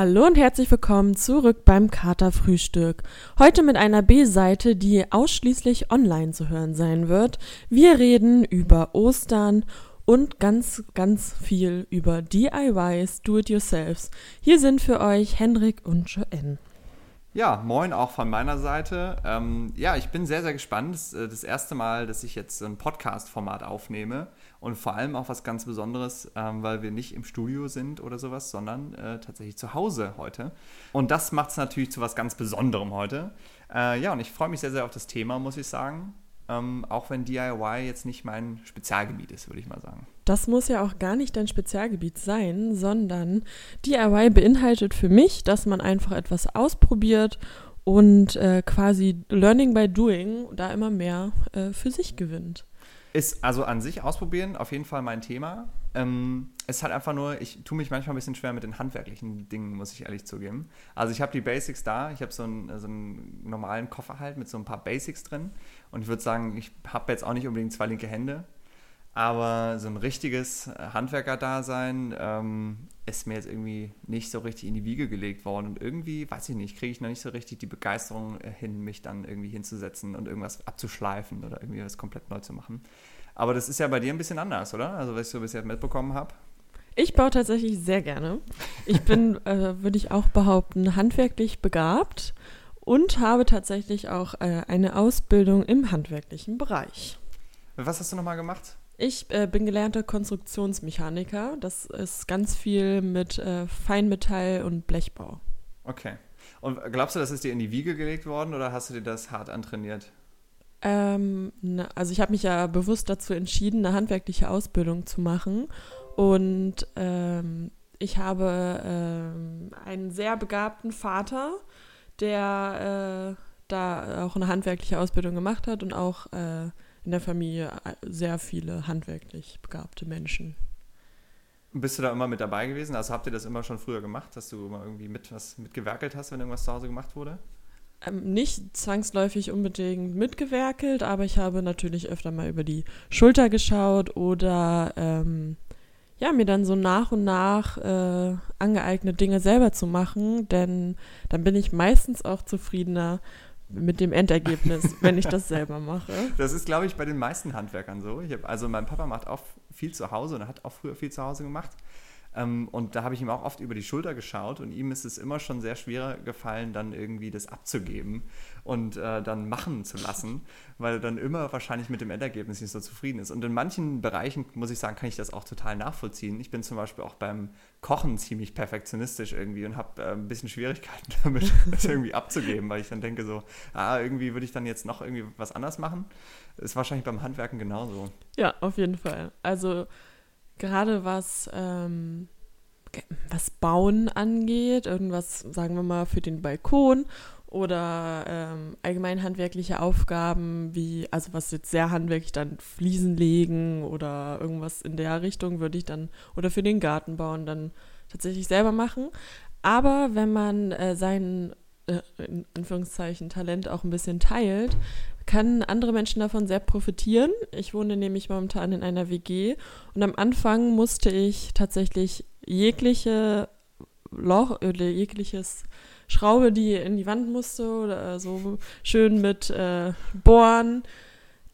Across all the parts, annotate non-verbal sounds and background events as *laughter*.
Hallo und herzlich willkommen zurück beim Katerfrühstück. Heute mit einer B-Seite, die ausschließlich online zu hören sein wird. Wir reden über Ostern und ganz, ganz viel über DIYs, Do-it-yourselfs. Hier sind für euch Hendrik und Joanne. Ja, moin auch von meiner Seite. Ähm, ja, ich bin sehr, sehr gespannt. Das ist äh, das erste Mal, dass ich jetzt ein Podcast-Format aufnehme und vor allem auch was ganz Besonderes, ähm, weil wir nicht im Studio sind oder sowas, sondern äh, tatsächlich zu Hause heute. Und das macht es natürlich zu was ganz Besonderem heute. Äh, ja, und ich freue mich sehr, sehr auf das Thema, muss ich sagen. Ähm, auch wenn DIY jetzt nicht mein Spezialgebiet ist, würde ich mal sagen. Das muss ja auch gar nicht dein Spezialgebiet sein, sondern DIY beinhaltet für mich, dass man einfach etwas ausprobiert und äh, quasi Learning by Doing da immer mehr äh, für sich gewinnt. Ist also an sich ausprobieren auf jeden Fall mein Thema. Ähm, es ist halt einfach nur, ich tue mich manchmal ein bisschen schwer mit den handwerklichen Dingen, muss ich ehrlich zugeben. Also ich habe die Basics da, ich habe so so einen normalen Koffer halt mit so ein paar Basics drin. Und ich würde sagen, ich habe jetzt auch nicht unbedingt zwei linke Hände, aber so ein richtiges Handwerker-Dasein ähm, ist mir jetzt irgendwie nicht so richtig in die Wiege gelegt worden. Und irgendwie, weiß ich nicht, kriege ich noch nicht so richtig die Begeisterung hin, mich dann irgendwie hinzusetzen und irgendwas abzuschleifen oder irgendwie was komplett neu zu machen. Aber das ist ja bei dir ein bisschen anders, oder? Also, was ich so bisher mitbekommen habe. Ich baue tatsächlich sehr gerne. Ich bin, *laughs* äh, würde ich auch behaupten, handwerklich begabt und habe tatsächlich auch äh, eine Ausbildung im handwerklichen Bereich. Was hast du nochmal gemacht? Ich äh, bin gelernter Konstruktionsmechaniker. Das ist ganz viel mit äh, Feinmetall und Blechbau. Okay. Und glaubst du, das ist dir in die Wiege gelegt worden oder hast du dir das hart antrainiert? Ähm, na, also ich habe mich ja bewusst dazu entschieden, eine handwerkliche Ausbildung zu machen. Und ähm, ich habe ähm, einen sehr begabten Vater, der äh, da auch eine handwerkliche Ausbildung gemacht hat und auch äh, in der Familie äh, sehr viele handwerklich begabte Menschen. Bist du da immer mit dabei gewesen? Also habt ihr das immer schon früher gemacht, dass du immer irgendwie mit was mitgewerkelt hast, wenn irgendwas zu Hause gemacht wurde? Ähm, nicht zwangsläufig unbedingt mitgewerkelt, aber ich habe natürlich öfter mal über die Schulter geschaut oder ähm, ja, mir dann so nach und nach äh, angeeignet, Dinge selber zu machen, denn dann bin ich meistens auch zufriedener mit dem Endergebnis, *laughs* wenn ich das selber mache. Das ist, glaube ich, bei den meisten Handwerkern so. Hab, also mein Papa macht auch viel zu Hause und hat auch früher viel zu Hause gemacht. Ähm, und da habe ich ihm auch oft über die Schulter geschaut und ihm ist es immer schon sehr schwer gefallen, dann irgendwie das abzugeben und äh, dann machen zu lassen, weil er dann immer wahrscheinlich mit dem Endergebnis nicht so zufrieden ist. Und in manchen Bereichen, muss ich sagen, kann ich das auch total nachvollziehen. Ich bin zum Beispiel auch beim Kochen ziemlich perfektionistisch irgendwie und habe äh, ein bisschen Schwierigkeiten *laughs* damit, das irgendwie abzugeben, weil ich dann denke so, ah, irgendwie würde ich dann jetzt noch irgendwie was anders machen. Ist wahrscheinlich beim Handwerken genauso. Ja, auf jeden Fall. Also gerade was, ähm, was Bauen angeht, irgendwas, sagen wir mal, für den Balkon oder ähm, allgemein handwerkliche Aufgaben wie, also was jetzt sehr handwerklich dann Fliesen legen oder irgendwas in der Richtung würde ich dann, oder für den Garten bauen, dann tatsächlich selber machen. Aber wenn man äh, sein, äh, in Anführungszeichen, Talent auch ein bisschen teilt, kann andere Menschen davon sehr profitieren. Ich wohne nämlich momentan in einer WG und am Anfang musste ich tatsächlich jegliche Loch oder jegliches Schraube, die in die Wand musste oder so schön mit äh, Bohren,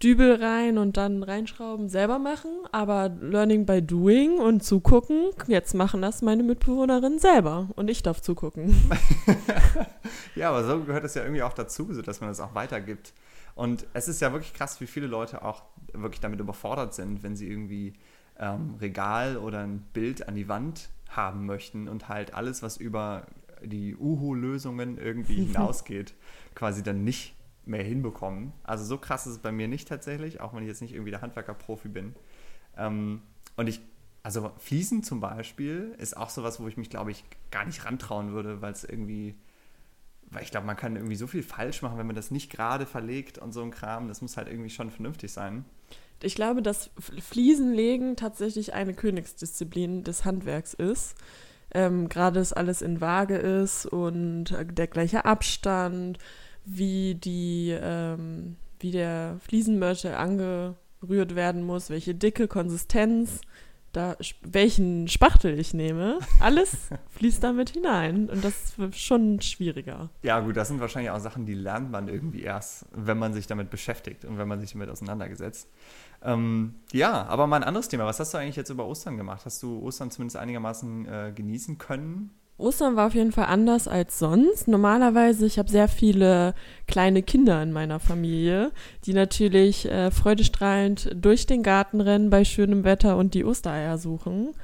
Dübel rein und dann reinschrauben, selber machen, aber Learning by Doing und zugucken, jetzt machen das meine Mitbewohnerinnen selber und ich darf zugucken. *laughs* *laughs* ja, aber so gehört es ja irgendwie auch dazu, so dass man das auch weitergibt. Und es ist ja wirklich krass, wie viele Leute auch wirklich damit überfordert sind, wenn sie irgendwie ähm, Regal oder ein Bild an die Wand haben möchten und halt alles, was über die Uhu-Lösungen irgendwie *laughs* hinausgeht, quasi dann nicht mehr hinbekommen. Also so krass ist es bei mir nicht tatsächlich, auch wenn ich jetzt nicht irgendwie der Handwerker-Profi bin. Ähm, und ich, also Fliesen zum Beispiel ist auch sowas, wo ich mich, glaube ich, gar nicht rantrauen würde, weil es irgendwie weil ich glaube, man kann irgendwie so viel falsch machen, wenn man das nicht gerade verlegt und so ein Kram. Das muss halt irgendwie schon vernünftig sein. Ich glaube, dass Fliesenlegen tatsächlich eine Königsdisziplin des Handwerks ist. Ähm, gerade dass alles in Waage ist und der gleiche Abstand, wie die, ähm, wie der Fliesenmörtel angerührt werden muss, welche dicke Konsistenz da, welchen Spachtel ich nehme, alles *laughs* fließt damit hinein. Und das ist schon schwieriger. Ja, gut, das sind wahrscheinlich auch Sachen, die lernt man irgendwie erst, wenn man sich damit beschäftigt und wenn man sich damit auseinandergesetzt. Ähm, ja, aber mal ein anderes Thema. Was hast du eigentlich jetzt über Ostern gemacht? Hast du Ostern zumindest einigermaßen äh, genießen können? Ostern war auf jeden Fall anders als sonst. Normalerweise, ich habe sehr viele kleine Kinder in meiner Familie, die natürlich äh, freudestrahlend durch den Garten rennen bei schönem Wetter und die Ostereier suchen.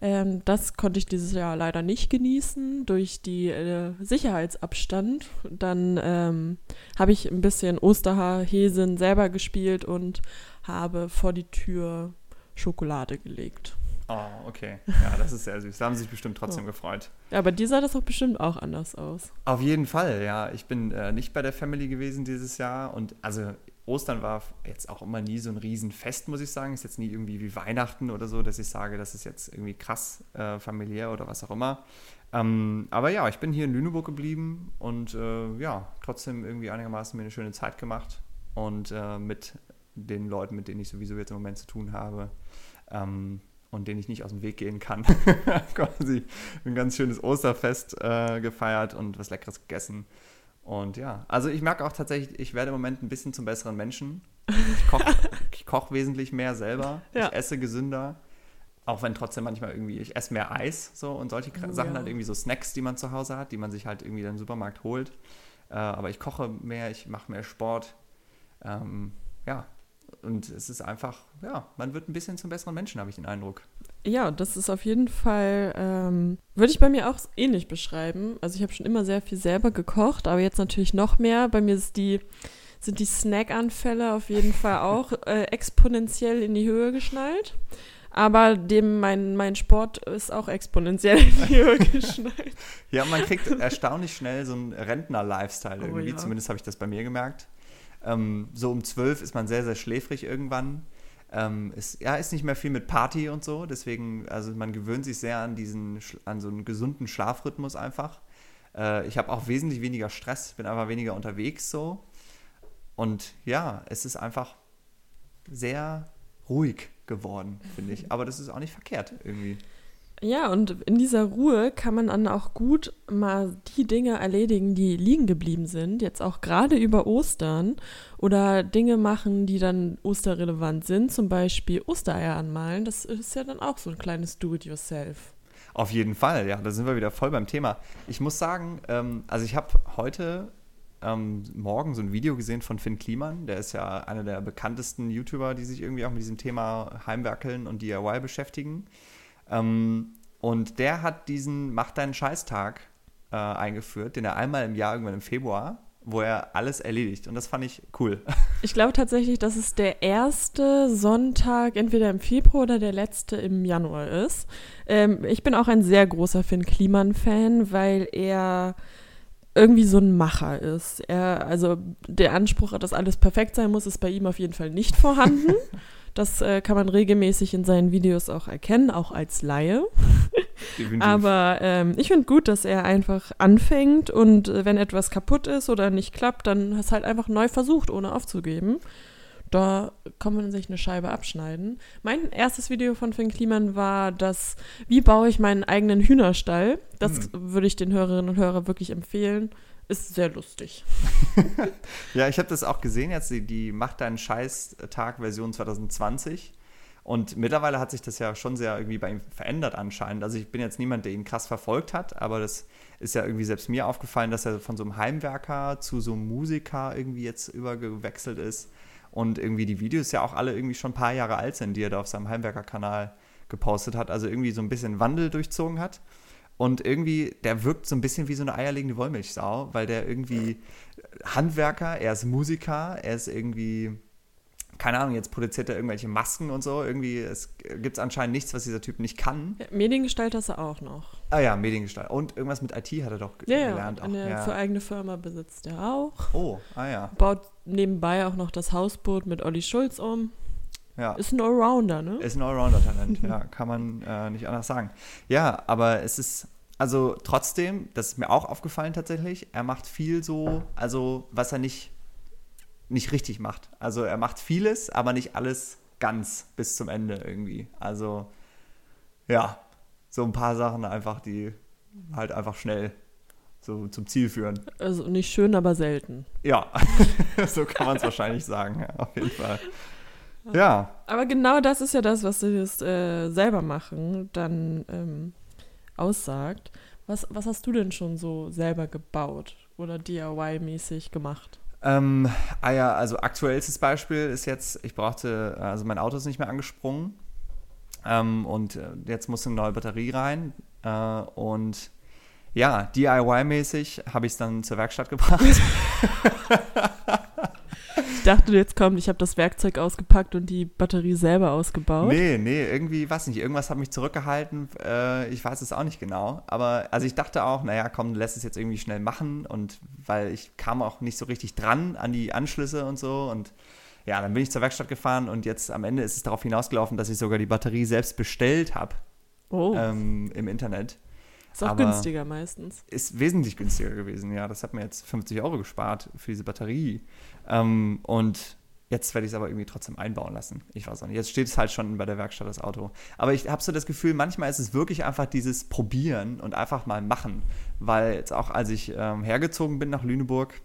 Ähm, das konnte ich dieses Jahr leider nicht genießen durch die äh, Sicherheitsabstand. Dann ähm, habe ich ein bisschen Osterhäsen selber gespielt und habe vor die Tür Schokolade gelegt. Oh, okay. *laughs* Ja, das ist sehr süß. Da haben sie sich bestimmt trotzdem oh. gefreut. Ja, aber dir sah das doch bestimmt auch anders aus. Auf jeden Fall, ja. Ich bin äh, nicht bei der Family gewesen dieses Jahr und also Ostern war jetzt auch immer nie so ein Riesenfest, muss ich sagen. Ist jetzt nie irgendwie wie Weihnachten oder so, dass ich sage, das ist jetzt irgendwie krass äh, familiär oder was auch immer. Ähm, aber ja, ich bin hier in Lüneburg geblieben und äh, ja, trotzdem irgendwie einigermaßen mir eine schöne Zeit gemacht und äh, mit den Leuten, mit denen ich sowieso jetzt im Moment zu tun habe. Ähm, und den ich nicht aus dem Weg gehen kann. *laughs* Quasi ein ganz schönes Osterfest äh, gefeiert und was Leckeres gegessen. Und ja, also ich merke auch tatsächlich, ich werde im Moment ein bisschen zum besseren Menschen. Ich koche *laughs* koch wesentlich mehr selber. Ja. Ich esse gesünder. Auch wenn trotzdem manchmal irgendwie, ich esse mehr Eis so und solche oh, Sachen ja. halt irgendwie so Snacks, die man zu Hause hat, die man sich halt irgendwie im Supermarkt holt. Äh, aber ich koche mehr, ich mache mehr Sport. Ähm, ja, und es ist einfach, ja, man wird ein bisschen zum besseren Menschen, habe ich den Eindruck. Ja, das ist auf jeden Fall, ähm, würde ich bei mir auch ähnlich beschreiben. Also ich habe schon immer sehr viel selber gekocht, aber jetzt natürlich noch mehr. Bei mir ist die, sind die Snackanfälle auf jeden Fall *laughs* auch äh, exponentiell in die Höhe geschnallt. Aber dem mein, mein Sport ist auch exponentiell in die Höhe *laughs* geschnallt. ja, man kriegt erstaunlich schnell so einen Rentner-Lifestyle oh irgendwie. Oh, ja. Zumindest habe ich das bei mir gemerkt. Ähm, so um zwölf ist man sehr, sehr schläfrig irgendwann. Ähm, ist, ja, ist nicht mehr viel mit Party und so, deswegen, also man gewöhnt sich sehr an diesen, an so einen gesunden Schlafrhythmus einfach. Äh, ich habe auch wesentlich weniger Stress, bin einfach weniger unterwegs so. Und ja, es ist einfach sehr ruhig geworden, finde ich. Aber das ist auch nicht verkehrt irgendwie. Ja, und in dieser Ruhe kann man dann auch gut mal die Dinge erledigen, die liegen geblieben sind, jetzt auch gerade über Ostern oder Dinge machen, die dann osterrelevant sind, zum Beispiel Ostereier anmalen. Das ist ja dann auch so ein kleines Do-it-yourself. Auf jeden Fall, ja, da sind wir wieder voll beim Thema. Ich muss sagen, ähm, also ich habe heute ähm, morgen so ein Video gesehen von Finn Kliman, der ist ja einer der bekanntesten YouTuber, die sich irgendwie auch mit diesem Thema Heimwerkeln und DIY beschäftigen. Ähm, und der hat diesen Mach deinen Scheißtag äh, eingeführt, den er einmal im Jahr, irgendwann im Februar, wo er alles erledigt. Und das fand ich cool. *laughs* Ich glaube tatsächlich, dass es der erste Sonntag entweder im Februar oder der letzte im Januar ist. Ähm, ich bin auch ein sehr großer Finn Kliman-Fan, weil er irgendwie so ein Macher ist. Er, also der Anspruch, dass alles perfekt sein muss, ist bei ihm auf jeden Fall nicht vorhanden. *laughs* Das äh, kann man regelmäßig in seinen Videos auch erkennen, auch als Laie. *laughs* Aber ähm, ich finde gut, dass er einfach anfängt und äh, wenn etwas kaputt ist oder nicht klappt, dann hast halt einfach neu versucht, ohne aufzugeben. Da kann man sich eine Scheibe abschneiden. Mein erstes Video von Finn Kliman war das, wie baue ich meinen eigenen Hühnerstall. Das hm. würde ich den Hörerinnen und Hörern wirklich empfehlen ist sehr lustig. *laughs* ja, ich habe das auch gesehen, jetzt die, die Macht deinen Scheiß-Tag-Version 2020. Und mittlerweile hat sich das ja schon sehr irgendwie bei ihm verändert anscheinend. Also ich bin jetzt niemand, der ihn krass verfolgt hat, aber das ist ja irgendwie selbst mir aufgefallen, dass er von so einem Heimwerker zu so einem Musiker irgendwie jetzt übergewechselt ist. Und irgendwie die Videos ja auch alle irgendwie schon ein paar Jahre alt sind, die er da auf seinem Heimwerker-Kanal gepostet hat. Also irgendwie so ein bisschen Wandel durchzogen hat. Und irgendwie, der wirkt so ein bisschen wie so eine eierlegende Wollmilchsau, weil der irgendwie Handwerker, er ist Musiker, er ist irgendwie keine Ahnung, jetzt produziert er irgendwelche Masken und so. Irgendwie, es gibt anscheinend nichts, was dieser Typ nicht kann. Ja, Mediengestalter ist er auch noch. Ah ja, Mediengestalt. Und irgendwas mit IT hat er doch Ja, ja, gelernt. Auch. eine ja. für eigene Firma besitzt er auch. Oh, ah ja. Baut nebenbei auch noch das Hausboot mit Olli Schulz um. Ja. Ist ein Allrounder, ne? Ist ein Allrounder-Talent, *laughs* ja, kann man äh, nicht anders sagen. Ja, aber es ist, also trotzdem, das ist mir auch aufgefallen tatsächlich, er macht viel so, also was er nicht, nicht richtig macht. Also er macht vieles, aber nicht alles ganz bis zum Ende irgendwie. Also ja, so ein paar Sachen einfach, die halt einfach schnell so zum Ziel führen. Also nicht schön, aber selten. Ja, *laughs* so kann man es wahrscheinlich sagen, ja, auf jeden Fall. Ja, Aber genau das ist ja das, was sie das äh, selber machen, dann ähm, aussagt. Was, was hast du denn schon so selber gebaut oder DIY-mäßig gemacht? Ähm, ah ja, also aktuellstes Beispiel ist jetzt, ich brauchte, also mein Auto ist nicht mehr angesprungen ähm, und äh, jetzt muss eine neue Batterie rein äh, und ja, DIY-mäßig habe ich es dann zur Werkstatt gebracht. *laughs* *laughs* Ich dachte, jetzt kommt, ich habe das Werkzeug ausgepackt und die Batterie selber ausgebaut. nee, nee, irgendwie, weiß nicht, irgendwas hat mich zurückgehalten, äh, ich weiß es auch nicht genau, aber also ich dachte auch, naja, komm, lässt es jetzt irgendwie schnell machen und weil ich kam auch nicht so richtig dran an die Anschlüsse und so und ja, dann bin ich zur Werkstatt gefahren und jetzt am Ende ist es darauf hinausgelaufen, dass ich sogar die Batterie selbst bestellt habe Oh, ähm, im Internet. Ist auch aber- günstiger meistens. Ist wesentlich günstiger gewesen, ja. Das hat mir jetzt 50 Euro gespart für diese Batterie. Ähm, und jetzt werde ich es aber irgendwie trotzdem einbauen lassen. Ich weiß auch nicht. Jetzt steht es halt schon bei der Werkstatt, das Auto. Aber ich habe so das Gefühl, manchmal ist es wirklich einfach dieses Probieren und einfach mal machen. Weil jetzt auch, als ich ähm, hergezogen bin nach Lüneburg,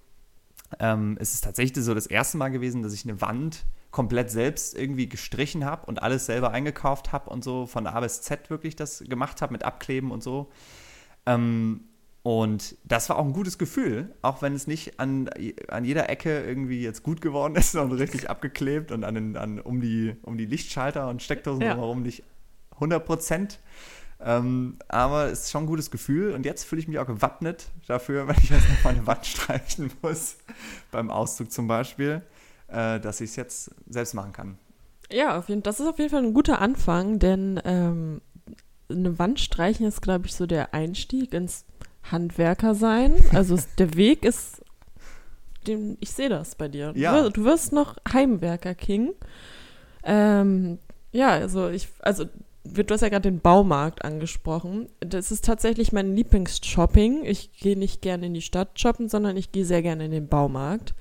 ähm, ist es tatsächlich so das erste Mal gewesen, dass ich eine Wand komplett selbst irgendwie gestrichen habe und alles selber eingekauft habe und so von A bis Z wirklich das gemacht habe mit Abkleben und so. Ähm, und das war auch ein gutes Gefühl, auch wenn es nicht an, an jeder Ecke irgendwie jetzt gut geworden ist *laughs* und richtig abgeklebt und an, den, an um, die, um die Lichtschalter und Steckdosen Ja. drumherum nicht 100 Prozent. Ähm, aber es ist schon ein gutes Gefühl und jetzt fühle ich mich auch gewappnet dafür, *laughs* wenn ich jetzt noch mal eine Wand streichen muss, beim Auszug zum Beispiel, äh, dass ich es jetzt selbst machen kann. Ja, auf jeden, das ist auf jeden Fall ein guter Anfang, denn ähm, eine Wand streichen ist, glaube ich, so der Einstieg ins Handwerker sein. Also der Weg ist, den, ich sehe das bei dir. Ja. Du, wirst, du wirst noch Heimwerker King. Ähm, ja, also ich, also du hast ja gerade den Baumarkt angesprochen. Das ist tatsächlich mein Lieblingsshopping. Ich gehe nicht gerne in die Stadt shoppen, sondern ich gehe sehr gerne in den Baumarkt.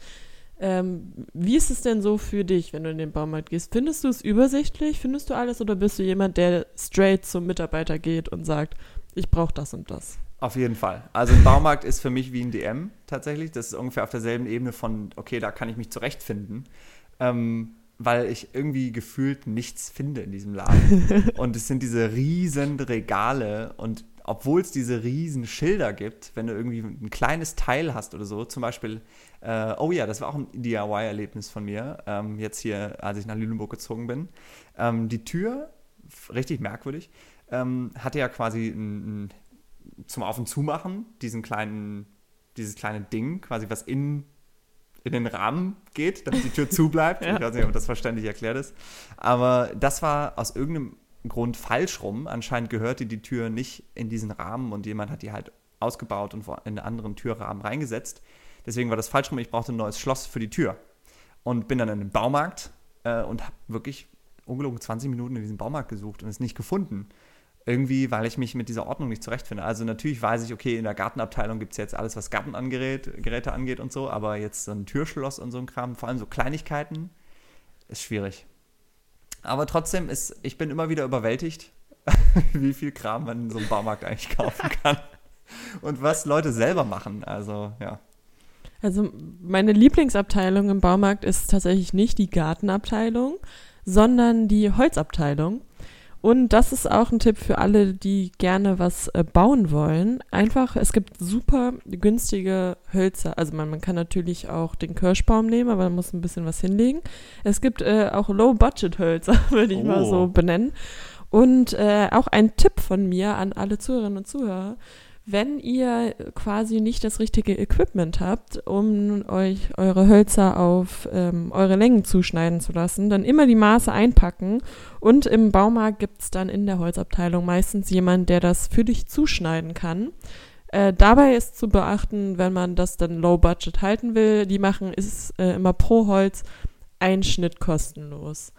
Ähm, wie ist es denn so für dich, wenn du in den Baumarkt gehst? Findest du es übersichtlich? Findest du alles oder bist du jemand, der straight zum Mitarbeiter geht und sagt, ich brauche das und das? Auf jeden Fall. Also ein Baumarkt ist für mich wie ein DM tatsächlich. Das ist ungefähr auf derselben Ebene von, okay, da kann ich mich zurechtfinden. Ähm, weil ich irgendwie gefühlt nichts finde in diesem Laden. *laughs* und es sind diese riesen Regale und obwohl es diese riesen Schilder gibt, wenn du irgendwie ein kleines Teil hast oder so, zum Beispiel, äh, oh ja, das war auch ein DIY-Erlebnis von mir, ähm, jetzt hier, als ich nach Lüneburg gezogen bin. Ähm, die Tür, richtig merkwürdig, ähm, hatte ja quasi ein, ein zum Auf- und Zumachen, diesen kleinen, dieses kleine Ding, quasi was in, in den Rahmen geht, damit die Tür *laughs* zubleibt. Ja. Ich weiß nicht, ob das verständlich erklärt ist. Aber das war aus irgendeinem Grund falsch rum. Anscheinend gehörte die Tür nicht in diesen Rahmen und jemand hat die halt ausgebaut und in einen anderen Türrahmen reingesetzt. Deswegen war das falsch rum. Ich brauchte ein neues Schloss für die Tür. Und bin dann in den Baumarkt äh, und habe wirklich ungelogen 20 Minuten in diesem Baumarkt gesucht und es nicht gefunden irgendwie, weil ich mich mit dieser Ordnung nicht zurechtfinde. Also natürlich weiß ich, okay, in der Gartenabteilung gibt es jetzt alles, was Gartenangeräte Geräte angeht und so, aber jetzt so ein Türschloss und so ein Kram, vor allem so Kleinigkeiten, ist schwierig. Aber trotzdem ist, ich bin immer wieder überwältigt, *laughs* wie viel Kram man in so einem Baumarkt eigentlich kaufen kann. Und was Leute selber machen. Also, ja. Also meine Lieblingsabteilung im Baumarkt ist tatsächlich nicht die Gartenabteilung, sondern die Holzabteilung. Und das ist auch ein Tipp für alle, die gerne was äh, bauen wollen. Einfach, es gibt super günstige Hölzer. Also man, man kann natürlich auch den Kirschbaum nehmen, aber man muss ein bisschen was hinlegen. Es gibt äh, auch Low-Budget-Hölzer, *laughs* würde ich mal Oh. so benennen. Und äh, auch ein Tipp von mir an alle Zuhörerinnen und Zuhörer. Wenn ihr quasi nicht das richtige Equipment habt, um euch eure Hölzer auf ähm, eure Längen zuschneiden zu lassen, dann immer die Maße einpacken und im Baumarkt gibt es dann in der Holzabteilung meistens jemand, der das für dich zuschneiden kann. Äh, dabei ist zu beachten, wenn man das dann low budget halten will, die machen ist äh, immer pro Holz ein Schnitt kostenlos.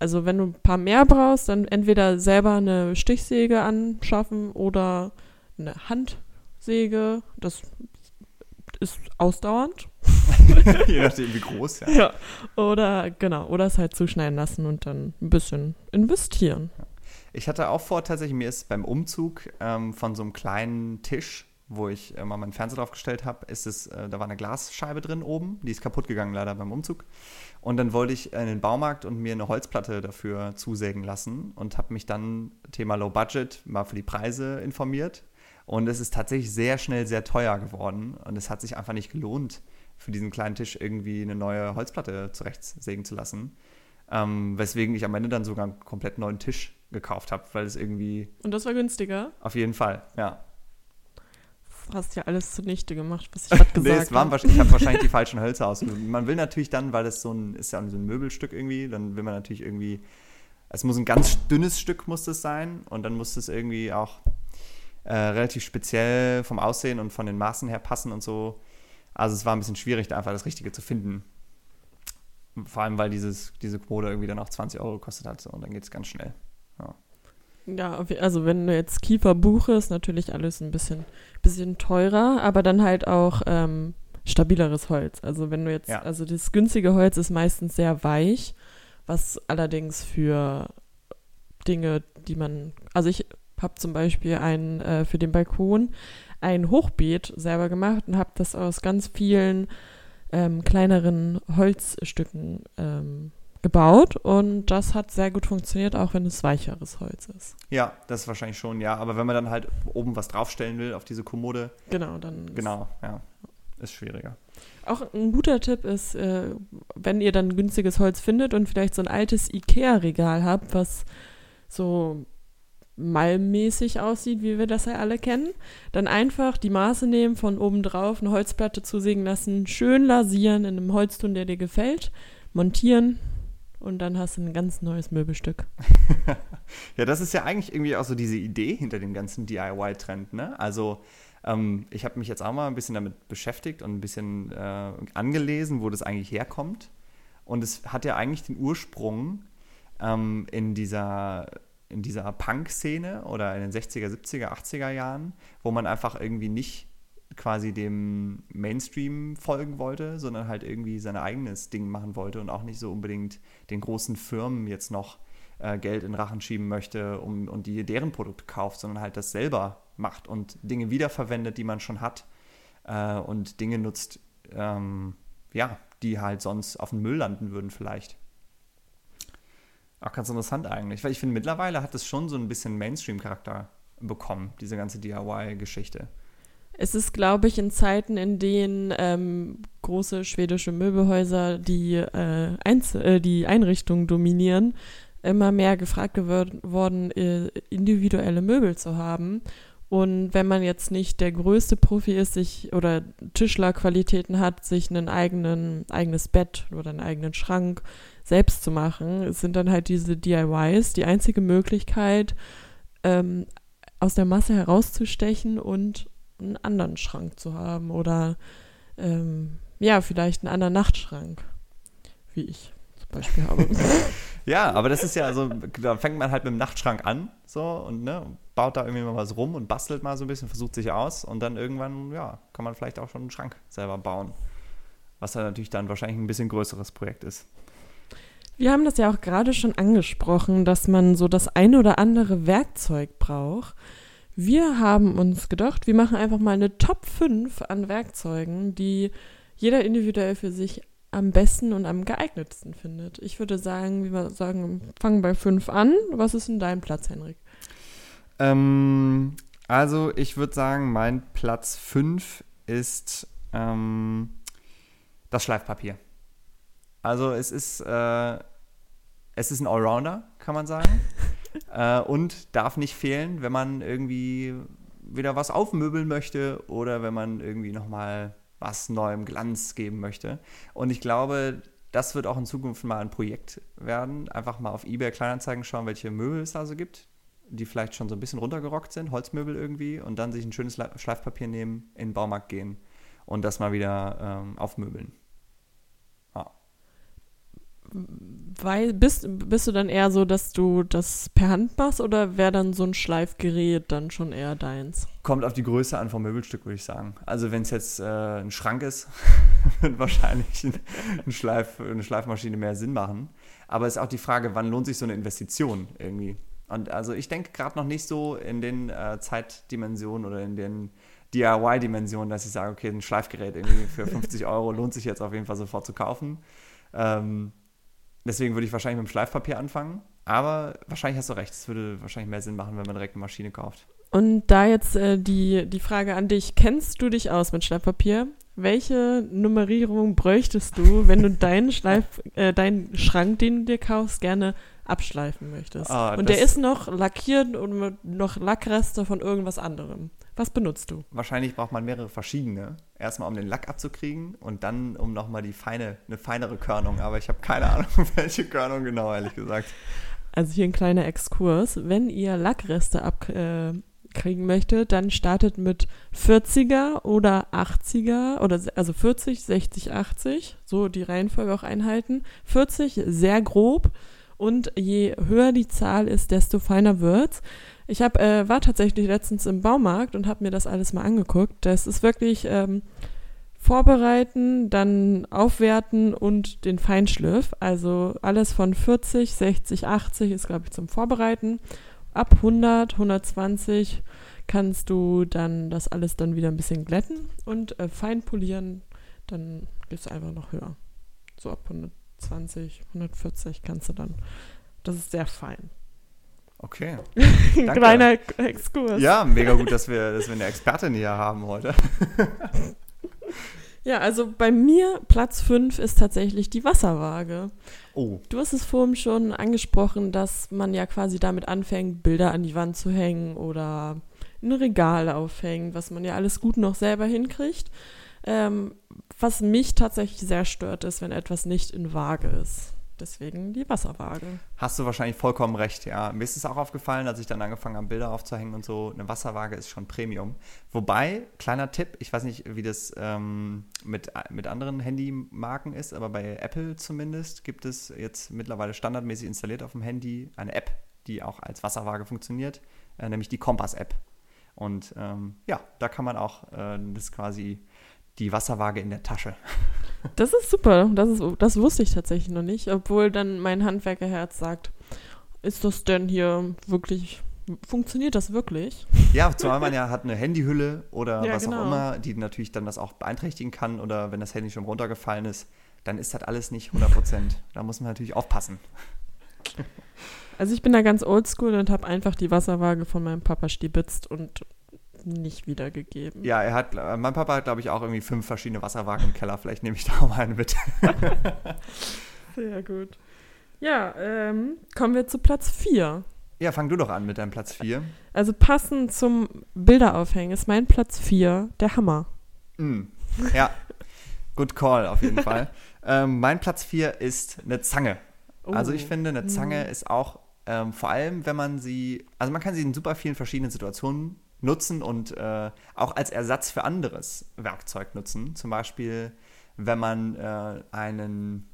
Also wenn du ein paar mehr brauchst, dann entweder selber eine Stichsäge anschaffen oder eine Handsäge. Das ist ausdauernd. *laughs* Je nachdem, wie groß, ja. Ja. Oder genau, oder es halt zuschneiden lassen und dann ein bisschen investieren. Ich hatte auch vor, tatsächlich, mir ist beim Umzug ähm, von so einem kleinen Tisch, wo ich mal meinen Fernseher draufgestellt habe, ist es, äh, da war eine Glasscheibe drin oben, die ist kaputt gegangen leider beim Umzug. Und dann wollte ich in den Baumarkt und mir eine Holzplatte dafür zusägen lassen und habe mich dann Thema Low Budget mal für die Preise informiert und es ist tatsächlich sehr schnell sehr teuer geworden. Und es hat sich einfach nicht gelohnt, für diesen kleinen Tisch irgendwie eine neue Holzplatte zurechtsägen zu lassen. Ähm, weswegen ich am Ende dann sogar einen komplett neuen Tisch gekauft habe, weil es irgendwie. Und das war günstiger? Auf jeden Fall, ja. Du hast ja alles zunichte gemacht, was ich gerade gesagt *laughs* nee, es waren. Ich habe wahrscheinlich die *laughs* falschen Hölzer aus. Man will natürlich dann, weil das so ein, ist ja so ein Möbelstück irgendwie, dann will man natürlich irgendwie, es muss ein ganz dünnes Stück muss es sein und dann muss es irgendwie auch äh, relativ speziell vom Aussehen und von den Maßen her passen und so. Also es war ein bisschen schwierig, da einfach das Richtige zu finden. Vor allem, weil dieses, diese Kommode irgendwie dann auch 20 Euro gekostet hat und dann geht es ganz schnell. Ja. Ja, also wenn du jetzt Kiefer buchst, natürlich alles ein bisschen, bisschen teurer, aber dann halt auch ähm, stabileres Holz. Also wenn du jetzt, Ja. also das günstige Holz ist meistens sehr weich, was allerdings für Dinge, die man, also ich habe zum Beispiel einen äh, für den Balkon ein Hochbeet selber gemacht und habe das aus ganz vielen ähm, kleineren Holzstücken ähm, gebaut und das hat sehr gut funktioniert, auch wenn es weicheres Holz ist. ja, das ist wahrscheinlich schon, ja. Aber wenn man dann halt oben was draufstellen will auf diese Kommode, Genau, dann ist- genau, ja, ist schwieriger. Auch ein guter Tipp ist, äh, wenn ihr dann günstiges Holz findet und vielleicht so ein altes Ikea-Regal habt, was so malmmäßig aussieht, wie wir das ja alle kennen, dann einfach die Maße nehmen, von oben drauf eine Holzplatte zusägen lassen, schön lasieren in einem Holzton, der dir gefällt, montieren und dann hast du ein ganz neues Möbelstück. *laughs* Ja, das ist ja eigentlich irgendwie auch so diese Idee hinter dem ganzen DIY-Trend, ne? Also ähm, ich habe mich jetzt auch mal ein bisschen damit beschäftigt und ein bisschen äh, angelesen, wo das eigentlich herkommt. Und es hat ja eigentlich den Ursprung ähm, in dieser, in dieser Punk-Szene oder in den 60er, 70er, 80er Jahren, wo man einfach irgendwie nicht quasi dem Mainstream folgen wollte, sondern halt irgendwie sein eigenes Ding machen wollte und auch nicht so unbedingt den großen Firmen jetzt noch äh, Geld in Rachen schieben möchte um, und die deren Produkte kauft, sondern halt das selber macht und Dinge wiederverwendet, die man schon hat äh, und Dinge nutzt, ähm, ja, die halt sonst auf dem Müll landen würden vielleicht. Auch ganz interessant eigentlich, weil ich finde, mittlerweile hat es schon so ein bisschen Mainstream-Charakter bekommen, diese ganze DIY-Geschichte. Es ist, glaube ich, in Zeiten, in denen ähm, große schwedische Möbelhäuser die, äh, äh, die Einrichtung dominieren, immer mehr gefragt geworden, äh, individuelle Möbel zu haben. Und wenn man jetzt nicht der größte Profi ist, sich oder Tischlerqualitäten hat, sich ein eigenes Bett oder einen eigenen Schrank selbst zu machen, sind dann halt diese DIYs die einzige Möglichkeit, ähm, aus der Masse herauszustechen und einen anderen Schrank zu haben oder ähm, ja, vielleicht einen anderen Nachtschrank, wie ich zum Beispiel habe. *laughs* Ja, aber das ist ja, also, da fängt man halt mit dem Nachtschrank an, so, und ne, baut da irgendwie mal was rum und bastelt mal so ein bisschen, versucht sich aus und dann irgendwann, ja, kann man vielleicht auch schon einen Schrank selber bauen. Was dann natürlich dann wahrscheinlich ein bisschen größeres Projekt ist. Wir haben das ja auch gerade schon angesprochen, dass man so das ein oder andere Werkzeug braucht. Wir haben uns gedacht, wir machen einfach mal eine Top 5 an Werkzeugen, die jeder individuell für sich am besten und am geeignetsten findet. Ich würde sagen, wir sagen, fangen bei 5 an. Was ist denn dein Platz, Henrik? Ähm, also, ich würde sagen, mein Platz 5 ist ähm, das Schleifpapier. Also, es ist, äh, es ist ein Allrounder, kann man sagen. *laughs* äh, und darf nicht fehlen, wenn man irgendwie wieder was aufmöbeln möchte oder wenn man irgendwie nochmal was neuem Glanz geben möchte. Und ich glaube, das wird auch in Zukunft mal ein Projekt werden. Einfach mal auf eBay Kleinanzeigen schauen, welche Möbel es da so gibt, die vielleicht schon so ein bisschen runtergerockt sind, Holzmöbel irgendwie, und dann sich ein schönes Schleifpapier nehmen, in den Baumarkt gehen und das mal wieder ähm, aufmöbeln. Weil, bist, bist du dann eher so, dass du das per Hand machst oder wäre dann so ein Schleifgerät dann schon eher deins? Kommt auf die Größe an vom Möbelstück, würde ich sagen. Also wenn es jetzt äh, ein Schrank ist, *laughs* wird wahrscheinlich ein Schleif, eine Schleifmaschine mehr Sinn machen. Aber es ist auch die Frage, wann lohnt sich so eine Investition irgendwie? Und also ich denke gerade noch nicht so in den äh, Zeitdimensionen oder in den DIY-Dimensionen, dass ich sage, okay, ein Schleifgerät irgendwie für *laughs* 50 Euro lohnt sich jetzt auf jeden Fall sofort zu kaufen. Ähm, Deswegen würde ich wahrscheinlich mit dem Schleifpapier anfangen. Aber wahrscheinlich hast du recht, es würde wahrscheinlich mehr Sinn machen, wenn man direkt eine Maschine kauft. Und da jetzt äh, die, die Frage an dich, kennst du dich aus mit Schleifpapier? Welche Nummerierung bräuchtest du, wenn du deinen *laughs* Schleif, äh, deinen Schrank, den du dir kaufst, gerne abschleifen möchtest? Ah, und der ist noch lackiert und noch Lackreste von irgendwas anderem. Was benutzt du? Wahrscheinlich braucht man mehrere verschiedene. Erstmal, um den Lack abzukriegen und dann, um nochmal die feine, eine feinere Körnung. Aber ich habe keine Ahnung, *laughs* welche Körnung genau, ehrlich gesagt. Also hier ein kleiner Exkurs. Wenn ihr Lackreste abkriegen äh, möchtet, dann startet mit 40er oder 80er oder also 40, 60, 80. So die Reihenfolge auch einhalten. 40 sehr grob und je höher die Zahl ist, desto feiner wird's. Ich hab, äh, war tatsächlich letztens im Baumarkt und habe mir das alles mal angeguckt. Das ist wirklich ähm, vorbereiten, dann aufwerten und den Feinschliff. Also alles von 40, 60, 80 ist, glaube ich, zum Vorbereiten. Ab 100, 120 kannst du dann das alles dann wieder ein bisschen glätten und äh, fein polieren. Dann gehst du einfach noch höher. So ab 120, 140 kannst du dann. Das ist sehr fein. Okay. *laughs* Kleiner Exkurs. Ja, mega gut, dass wir, dass wir eine Expertin hier haben heute. *laughs* ja, also bei mir Platz 5 ist tatsächlich die Wasserwaage. Oh. Du hast es vorhin schon angesprochen, dass man ja quasi damit anfängt, Bilder an die Wand zu hängen oder ein Regal aufhängen, was man ja alles gut noch selber hinkriegt. Ähm, was mich tatsächlich sehr stört, ist, wenn etwas nicht in Waage ist. Deswegen die Wasserwaage. Hast du wahrscheinlich vollkommen recht, ja. Mir ist es auch aufgefallen, als ich dann angefangen habe, Bilder aufzuhängen und so, eine Wasserwaage ist schon Premium. Wobei, kleiner Tipp, ich weiß nicht, wie das ähm, mit, mit anderen Handymarken ist, aber bei Apple zumindest gibt es jetzt mittlerweile standardmäßig installiert auf dem Handy eine App, die auch als Wasserwaage funktioniert, äh, nämlich die Kompass-App. Und ähm, ja, da kann man auch äh, das quasi die Wasserwaage in der Tasche. *laughs* Das ist super. Das, ist, das wusste ich tatsächlich noch nicht. Obwohl dann mein Handwerkerherz sagt, ist das denn hier wirklich, funktioniert das wirklich? Ja, zumal man ja hat eine Handyhülle oder ja, was genau. auch immer, die natürlich dann das auch beeinträchtigen kann oder wenn das Handy schon runtergefallen ist, dann ist das alles nicht 100 Prozent. da muss man natürlich aufpassen. Also ich bin da ganz oldschool und habe einfach die Wasserwaage von meinem Papa stibitzt und nicht wiedergegeben. Ja, er hat, äh, mein Papa hat, glaube ich, auch irgendwie fünf verschiedene Wasserwagen im Keller. Vielleicht nehme ich da auch mal eine mit. *laughs* Sehr gut. Ja, ähm, kommen wir zu Platz 4. Ja, fang du doch an mit deinem Platz 4. Also passend zum Bilderaufhängen ist mein Platz 4 der Hammer. Mm, ja, good call auf jeden Fall. *laughs* Ähm, mein Platz 4 ist eine Zange. Oh. Also ich finde, eine Zange mm. ist auch, ähm, vor allem wenn man sie, also man kann sie in super vielen verschiedenen Situationen nutzen und äh, auch als Ersatz für anderes Werkzeug nutzen. Zum Beispiel, wenn man äh, einen,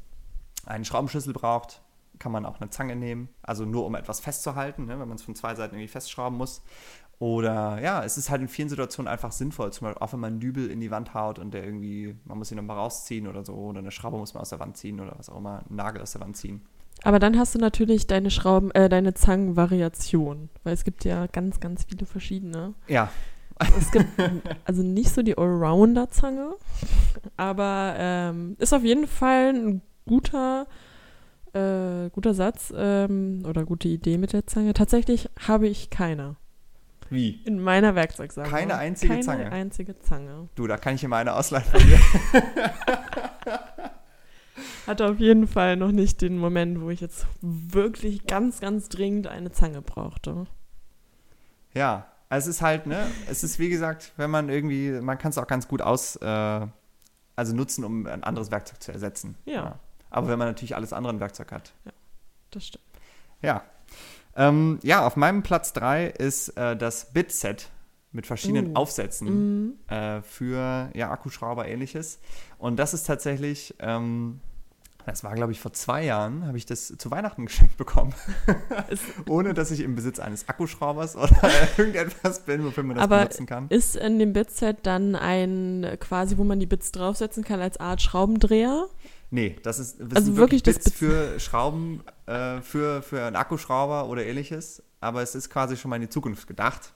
einen Schraubenschlüssel braucht, kann man auch eine Zange nehmen, also nur um etwas festzuhalten, ne, wenn man es von zwei Seiten irgendwie festschrauben muss. Oder ja, es ist halt in vielen Situationen einfach sinnvoll, zum Beispiel auch wenn man einen Dübel in die Wand haut und der irgendwie, man muss ihn nochmal rausziehen oder so, oder eine Schraube muss man aus der Wand ziehen oder was auch immer, einen Nagel aus der Wand ziehen. Aber dann hast du natürlich deine Schrauben, äh, deine Zangenvariation, weil es gibt ja ganz, ganz viele verschiedene. Ja. Es gibt *laughs* also nicht so die Allrounder-Zange, aber ähm, ist auf jeden Fall ein guter, äh, guter Satz ähm, oder gute Idee mit der Zange. Tatsächlich habe ich keine. Wie? In meiner Werkzeugsammlung. Keine einzige keine Zange. Keine einzige Zange. Du, da kann ich dir meine ausleihen von dir. *laughs* Hatte auf jeden Fall noch nicht den Moment, wo ich jetzt wirklich ganz, ganz dringend eine Zange brauchte. Ja, es ist halt, ne, es ist wie gesagt, wenn man irgendwie, man kann es auch ganz gut aus, äh, also nutzen, um ein anderes Werkzeug zu ersetzen. Ja. Aber wenn man natürlich alles andere ein Werkzeug hat. Das stimmt. Ja. Ähm, ja, auf meinem Platz 3 ist äh, das Bit-Set mit verschiedenen Oh. Aufsätzen Mhm. äh, für ja, Akkuschrauber ähnliches. Und das ist tatsächlich, ähm, das war glaube ich vor zwei Jahren, habe ich das zu Weihnachten *laughs* geschenkt bekommen. *laughs* Ohne dass ich im Besitz eines Akkuschraubers oder *laughs* irgendetwas bin, wofür man das Aber benutzen kann. Ist in dem Bitset dann ein quasi, wo man die Bits draufsetzen kann als Art Schraubendreher? Nee, das ist das Also wirklich das Bits für Schrauben, äh, für, für einen Akkuschrauber oder ähnliches. Aber es ist quasi schon mal in die Zukunft gedacht.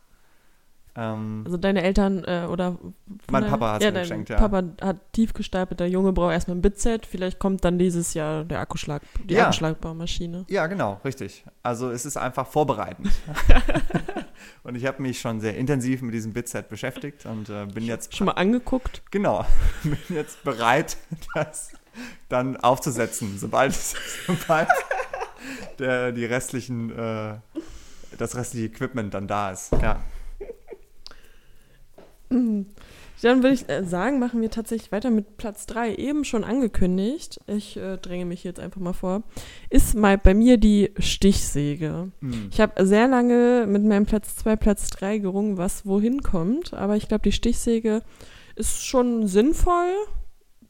Ähm, Also deine Eltern äh, oder Mein deinem- Papa hat's ja, mir geschenkt, ja. Papa hat tief gestapelt, der Junge braucht erstmal ein Bitset, vielleicht kommt dann dieses Jahr der Akkuschlag, die Ja. Akkuschlagbaumaschine. ja, genau, richtig. Also es ist einfach vorbereitend. *laughs* und ich habe mich schon sehr intensiv mit diesem Bitset beschäftigt und äh, bin jetzt Schon mal angeguckt? genau, *laughs* bin jetzt bereit, das dann aufzusetzen, sobald, sobald der, die restlichen, äh, das restliche Equipment dann da ist. Ja. Dann würde ich äh, sagen, machen wir tatsächlich weiter mit Platz 3, eben schon angekündigt. Ich äh, dränge mich jetzt einfach mal vor. Ist mal bei mir die Stichsäge. Hm. Ich habe sehr lange mit meinem Platz 2, Platz 3 gerungen, was wohin kommt. Aber ich glaube, die Stichsäge ist schon sinnvoll.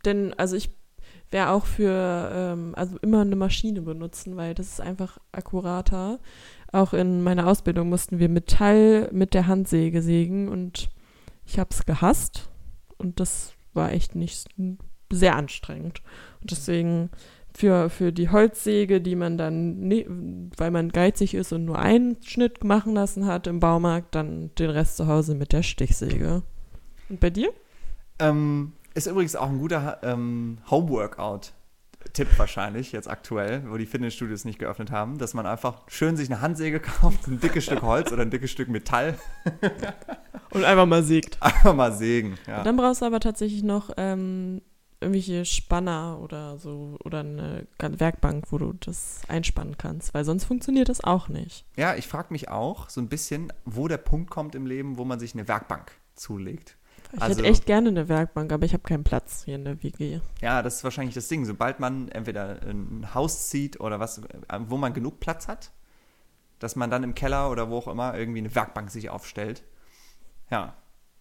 Denn, also ich wäre auch für, ähm, also immer eine Maschine benutzen, weil das ist einfach akkurater. Auch in meiner Ausbildung mussten wir Metall mit der Handsäge sägen und ich habe es gehasst. Und das war echt nicht sehr anstrengend. Und deswegen für, für die Holzsäge, die man dann, ne, weil man geizig ist und nur einen Schnitt machen lassen hat im Baumarkt, dann den Rest zu Hause mit der Stichsäge. Und bei dir? Ähm, ist übrigens auch ein guter ähm, Homeworkout-Tipp wahrscheinlich, jetzt aktuell, wo die Fitnessstudios nicht geöffnet haben, dass man einfach schön sich eine Handsäge kauft, ein dickes Stück Holz oder ein dickes Stück Metall, *laughs* Und einfach mal sägt. einfach mal sägen. Ja. Dann brauchst du aber tatsächlich noch ähm, irgendwelche Spanner oder so oder eine Werkbank, wo du das einspannen kannst, weil sonst funktioniert das auch nicht. ja, ich frage mich auch so ein bisschen, wo der Punkt kommt im Leben, wo man sich eine Werkbank zulegt. Ich Also- hätte echt gerne eine Werkbank, aber ich habe keinen Platz hier in der WG. Ja, das ist wahrscheinlich das Ding. Sobald man entweder ein Haus zieht oder was, äh, wo man genug Platz hat, dass man dann im Keller oder wo auch immer irgendwie eine Werkbank sich aufstellt. Ja.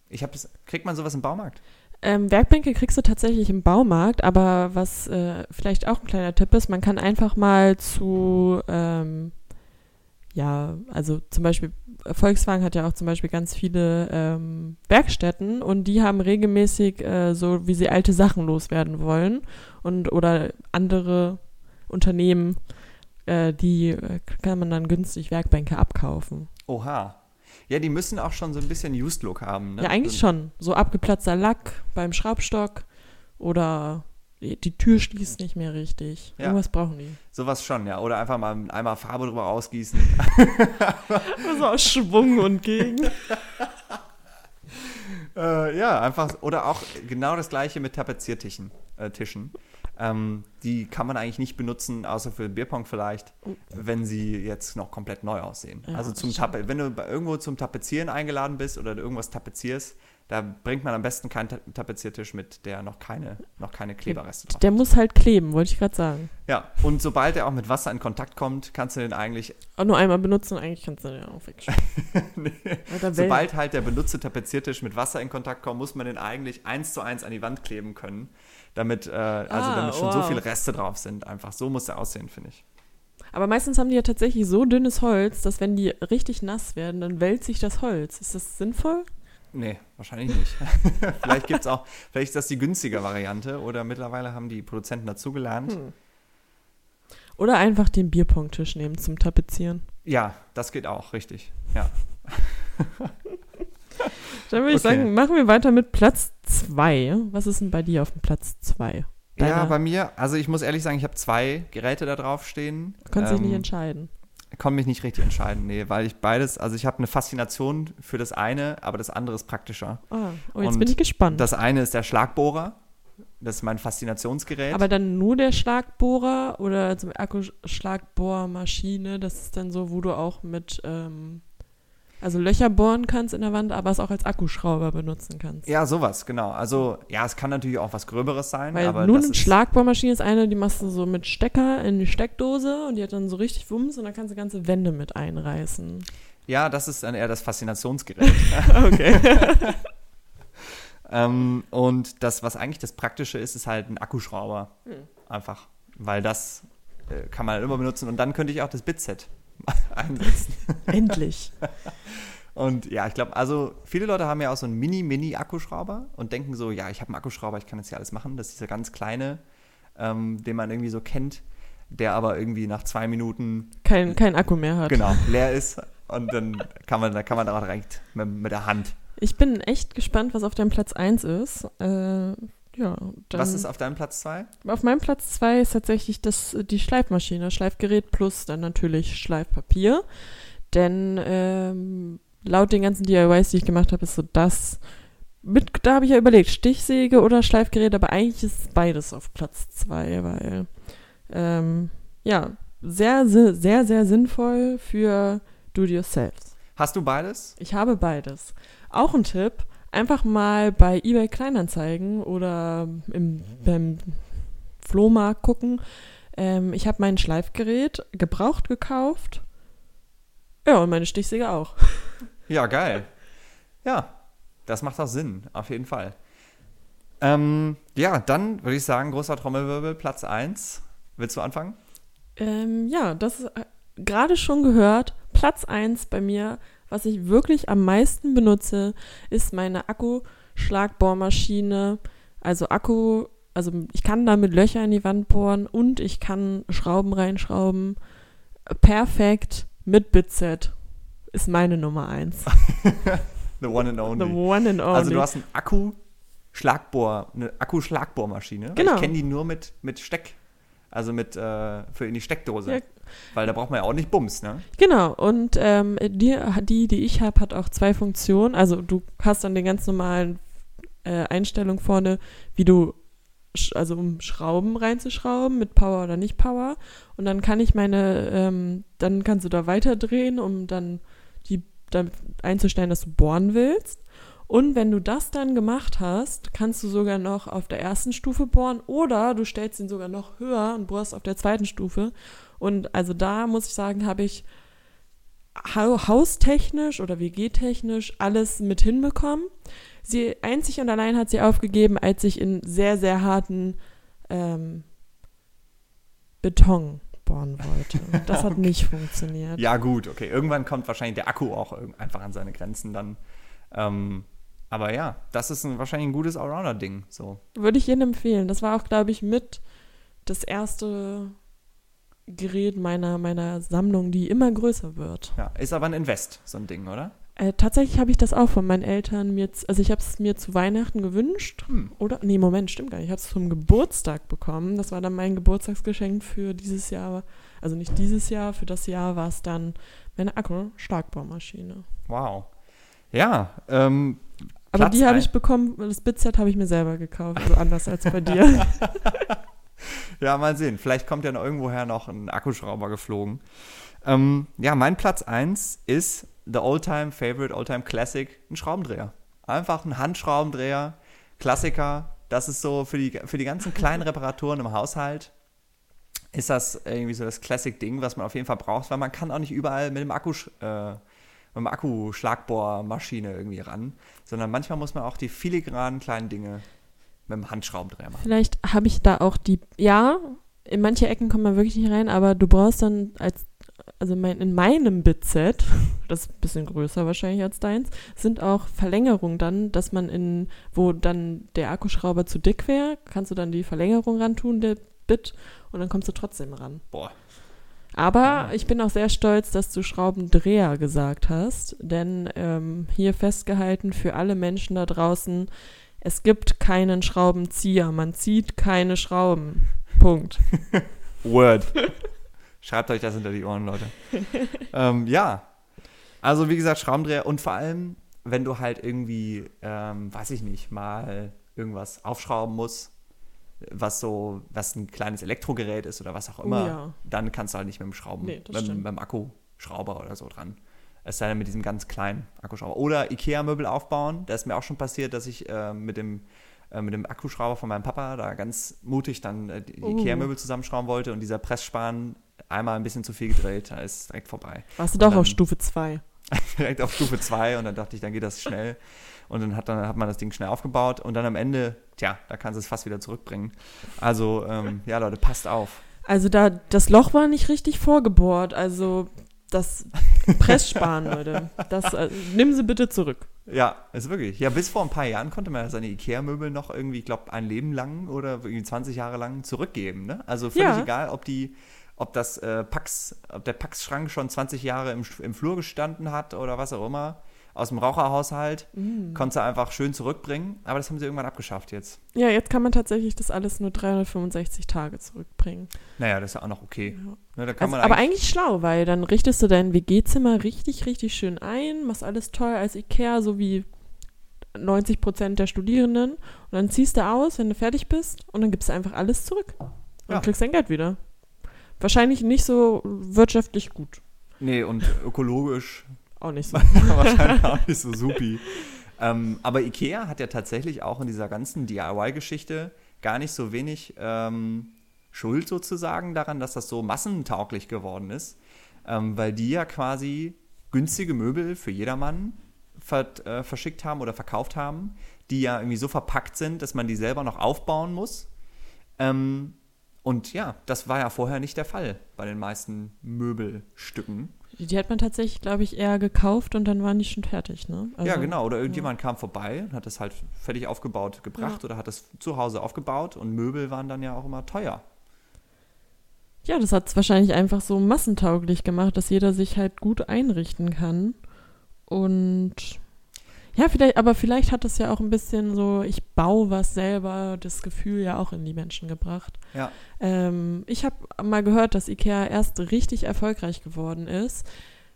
Ich habe das. Kriegt man sowas im Baumarkt? Ähm, Werkbänke kriegst du tatsächlich im Baumarkt, aber was äh, vielleicht auch ein kleiner Tipp ist, man kann einfach mal zu, ähm, ja, also zum Beispiel, Volkswagen hat ja auch zum Beispiel ganz viele ähm, Werkstätten und die haben regelmäßig äh, so, wie sie alte Sachen loswerden wollen und oder andere Unternehmen, äh, die äh, kann man dann günstig Werkbänke abkaufen. Oha. Ja, die müssen auch schon so ein bisschen Used Look haben. Ne? Ja, eigentlich so, schon. So abgeplatzter Lack beim Schraubstock oder die Tür schließt nicht mehr richtig. Ja. Irgendwas brauchen die. Sowas schon, ja. Oder einfach mal einmal Farbe drüber ausgießen. *laughs* Also aus Schwung und gegen. *laughs* Äh, ja, einfach, oder auch genau das gleiche mit Tapeziertischen. Äh, Tischen. Ähm, die kann man eigentlich nicht benutzen, außer für Bierpong vielleicht, wenn sie jetzt noch komplett neu aussehen. Ja, also zum. Tape wenn du bei- irgendwo zum Tapezieren eingeladen bist oder irgendwas tapezierst, da bringt man am besten keinen Ta Tapeziertisch mit, der noch keine, noch keine Kleberreste drauf Der muss halt kleben, wollte ich gerade sagen. Ja, und sobald er auch mit Wasser in Kontakt kommt, kannst du den eigentlich, Auch nur einmal benutzen, eigentlich kannst du den auch wegschmeißen. *laughs* nee, sobald halt der benutzte Tapeziertisch mit Wasser in Kontakt kommt, muss man den eigentlich eins zu eins an die Wand kleben können, damit, äh, also Ah, damit schon so wow. viele Reste drauf sind. Einfach so muss er aussehen, finde ich. Aber meistens haben die ja tatsächlich so dünnes Holz, dass wenn die richtig nass werden, dann wälzt sich das Holz. Ist das sinnvoll? Nee, wahrscheinlich nicht. *laughs* vielleicht gibt's auch, vielleicht ist das die günstige Variante oder mittlerweile haben die Produzenten dazugelernt. Hm. Oder einfach den Bierpongtisch nehmen zum Tapezieren. Ja, das geht auch, richtig. Ja. *laughs* Dann würde ich Okay. sagen, machen wir weiter mit Platz 2. Was ist denn bei dir auf dem Platz 2? Ja, bei mir, also ich muss ehrlich sagen, ich habe zwei Geräte da drauf stehen. Du kannst dich nicht Ähm, entscheiden. Konnte mich nicht richtig entscheiden, nee, weil ich beides, also ich habe eine Faszination für das eine, aber das andere ist praktischer. Ah, oh, jetzt und bin ich gespannt. Das eine ist der Schlagbohrer, das ist mein Faszinationsgerät. Aber dann nur der Schlagbohrer oder zum Akkuschlagbohrmaschine, das ist dann so, wo du auch mit, ähm, Also Löcher bohren kannst in der Wand, aber es auch als Akkuschrauber benutzen kannst. Ja, sowas, genau. Also, ja, es kann natürlich auch was Gröberes sein, Weil aber nun das eine Schlagbohrmaschine ist eine, die machst du so mit Stecker in die Steckdose und die hat dann so richtig Wumms und dann kannst du ganze Wände mit einreißen. Ja, das ist dann eher das Faszinationsgerät. *laughs* *laughs* Okay. ähm, und das, was eigentlich das Praktische ist, ist halt ein Akkuschrauber. Hm. Einfach. Weil das äh, kann man immer benutzen und dann könnte ich auch das Bitset *laughs* einsetzen. Endlich. Und ja, ich glaube, also viele Leute haben ja auch so einen Mini-Mini-Akkuschrauber und denken so, ja, ich habe einen Akkuschrauber, ich kann jetzt hier alles machen. Das ist dieser ganz kleine, ähm, den man irgendwie so kennt, der aber irgendwie nach zwei Minuten Kein, kein Akku mehr hat. genau leer ist und dann kann man, da kann man daran direkt mit, mit der Hand. Ich bin echt gespannt, was auf deinem Platz 1 ist. Äh, ja, Was ist auf deinem Platz zwei? auf meinem Platz 2 ist tatsächlich das, die Schleifmaschine, Schleifgerät plus dann natürlich Schleifpapier. Denn ähm, laut den ganzen DIYs, die ich gemacht habe, ist so das. Mit, da habe ich ja überlegt, Stichsäge oder Schleifgerät, aber eigentlich ist beides auf Platz 2, weil ähm, ja, sehr, sehr, sehr, sehr sinnvoll für Do-it-yourself. Hast du beides? Ich habe beides. Auch ein Tipp, einfach mal bei eBay Kleinanzeigen oder im, beim Flohmarkt gucken. Ähm, ich habe mein Schleifgerät gebraucht gekauft. Ja, und meine Stichsäge auch. *laughs* Ja, geil. Ja, das macht auch Sinn, auf jeden Fall. Ähm, ja, dann würde ich sagen, großer Trommelwirbel, Platz 1. Willst du anfangen? Ähm, ja, das ist äh, gerade schon gehört. Platz 1 bei mir, was ich wirklich am meisten benutze, ist meine Akkuschlagbohrmaschine. Also Akku, also ich kann damit Löcher in die Wand bohren und ich kann Schrauben reinschrauben. Perfekt mit Bitset ist meine Nummer 1. *laughs* The one and The only. one and only. Also du hast einen Akku Schlagbohr, eine Akku-Schlagbohrmaschine. Genau. Ich kenne die nur mit, mit Steck, also mit äh, für in die Steckdose. Ja. Weil da braucht man ja auch nicht Bums, ne? Genau, und ähm, die, die, die ich habe, hat auch zwei Funktionen. Also du hast dann den ganz normalen äh, Einstellung vorne, wie du, also um Schrauben reinzuschrauben, mit Power oder nicht Power. Und dann kann ich meine, ähm, dann kannst du da weiter drehen, um dann die dann einzustellen, dass du bohren willst. Und wenn du das dann gemacht hast, kannst du sogar noch auf der ersten Stufe bohren oder du stellst ihn sogar noch höher und bohrst auf der zweiten Stufe. Und also da muss ich sagen, habe ich hau- haustechnisch oder WG-technisch alles mit hinbekommen. Sie einzig und allein hat sie aufgegeben, als ich in sehr, sehr harten ähm, Beton bohren wollte. *laughs* Das hat nicht funktioniert. Ja, gut, okay. Irgendwann kommt wahrscheinlich der Akku auch einfach an seine Grenzen dann. Ähm, aber ja, das ist ein, wahrscheinlich ein gutes Allrounder-Ding. So. Würde ich jedem empfehlen. Das war auch, glaube ich, mit das erste Gerät meiner, meiner Sammlung, die immer größer wird. Ja, ist aber ein Invest, so ein Ding, oder? Äh, tatsächlich habe ich das auch von meinen Eltern mir, also ich habe es mir zu Weihnachten gewünscht. Hm. Oder? Nee, Moment, stimmt gar nicht. Ich habe es zum Geburtstag bekommen. Das war dann mein Geburtstagsgeschenk für dieses Jahr. Also nicht dieses Jahr, für das Jahr war es dann meine Akku-Schlagbohrmaschine. Wow. Ja, ähm, Aber Platz die habe ich bekommen, das Bitset habe ich mir selber gekauft, also anders als bei dir. *laughs* Ja, mal sehen. Vielleicht kommt ja noch irgendwoher noch ein Akkuschrauber geflogen. Ähm, ja, mein Platz 1 ist the all-time favorite, all-time classic, ein Schraubendreher. Einfach ein Handschraubendreher, Klassiker. Das ist so für die, für die ganzen kleinen Reparaturen im Haushalt ist das irgendwie so das Classic-Ding, was man auf jeden Fall braucht, weil man kann auch nicht überall mit dem Akku, äh, mit dem Akkuschlagbohrmaschine irgendwie ran, sondern manchmal muss man auch die filigranen kleinen Dinge mit dem Handschraubendreher machen. Vielleicht habe ich da auch die, ja, in manche Ecken kommt man wirklich nicht rein, aber du brauchst dann als, also mein, in meinem Bitset, *laughs* das ist ein bisschen größer wahrscheinlich als deins, sind auch Verlängerungen dann, dass man in, wo dann der Akkuschrauber zu dick wäre, kannst du dann die Verlängerung ran tun, der Bit, und dann kommst du trotzdem ran. Boah. Aber ich bin auch sehr stolz, dass du Schraubendreher gesagt hast, denn ähm, hier festgehalten für alle Menschen da draußen, es gibt keinen Schraubenzieher, man zieht keine Schrauben. Punkt. *laughs* Word. Schreibt euch das hinter die Ohren, Leute. *laughs* ähm, ja. Also, wie gesagt, Schraubendreher und vor allem, wenn du halt irgendwie, ähm, weiß ich nicht, mal irgendwas aufschrauben musst, was so, was ein kleines Elektrogerät ist oder was auch immer, Oh ja. dann kannst du halt nicht mit dem Schrauben, Nee, mit dem Akkuschrauber oder so dran. Es sei denn mit diesem ganz kleinen Akkuschrauber. Oder Ikea-Möbel aufbauen. Da ist mir auch schon passiert, dass ich äh, mit, dem, äh, mit dem Akkuschrauber von meinem Papa da ganz mutig dann äh, die Oh. Ikea-Möbel zusammenschrauben wollte und dieser Pressspan einmal ein bisschen zu viel gedreht, da ist direkt vorbei. Warst du Und doch auf Stufe 2. *laughs* direkt auf Stufe 2 und dann dachte ich, dann geht das schnell. Und dann hat, dann hat man das Ding schnell aufgebaut und dann am Ende, tja, da kannst du es fast wieder zurückbringen. Also, ähm, ja, Leute, passt auf. Also da, das Loch war nicht richtig vorgebohrt. Also das Presssparen, *laughs* Leute. Das, äh, nimm sie bitte zurück. Ja, ist wirklich. Ja, bis vor ein paar Jahren konnte man seine Ikea-Möbel noch irgendwie, ich glaube, ein Leben lang oder irgendwie 20 Jahre lang zurückgeben. Ne? Also völlig Ja. egal, ob die, ob das äh, Pax, ob der Pax-Schrank schon 20 Jahre im, im Flur gestanden hat oder was auch immer, aus dem Raucherhaushalt, Mm. konntest du einfach schön zurückbringen. Aber das haben sie irgendwann abgeschafft jetzt. Ja, jetzt kann man tatsächlich das alles nur 365 Tage zurückbringen. Naja, das ist ja auch noch okay. Ja. Ne, Also, man aber eigentlich, eigentlich schlau, weil dann richtest du dein WG-Zimmer richtig, richtig schön ein, machst alles toll als Ikea, so wie 90 Prozent der Studierenden. Und dann ziehst du aus, wenn du fertig bist, und dann gibst du einfach alles zurück. Und Ja. kriegst dein Geld wieder. Wahrscheinlich nicht so wirtschaftlich gut. Nee, und ökologisch *laughs* Auch nicht so. *laughs* wahrscheinlich auch nicht so supi. Ähm, aber Ikea hat ja tatsächlich auch in dieser ganzen DIY-Geschichte gar nicht so wenig ähm, Schuld sozusagen daran, dass das so massentauglich geworden ist, ähm, weil die ja quasi günstige Möbel für jedermann ver äh, verschickt haben oder verkauft haben, die ja irgendwie so verpackt sind, dass man die selber noch aufbauen muss. Ähm, und ja, das war ja vorher nicht der Fall bei den meisten Möbelstücken. Die hat man tatsächlich, glaube ich, eher gekauft und dann waren die schon fertig, ne? Also, ja, genau. Oder irgendjemand kam vorbei und hat das halt fertig aufgebaut gebracht Ja. oder hat das zu Hause aufgebaut und Möbel waren dann ja auch immer teuer. Ja, das hat es wahrscheinlich einfach so massentauglich gemacht, dass jeder sich halt gut einrichten kann. Und ja, vielleicht, aber vielleicht hat es ja auch ein bisschen so, ich baue was selber, das Gefühl ja auch in die Menschen gebracht. Ja. Ähm, ich habe mal gehört, dass IKEA erst richtig erfolgreich geworden ist,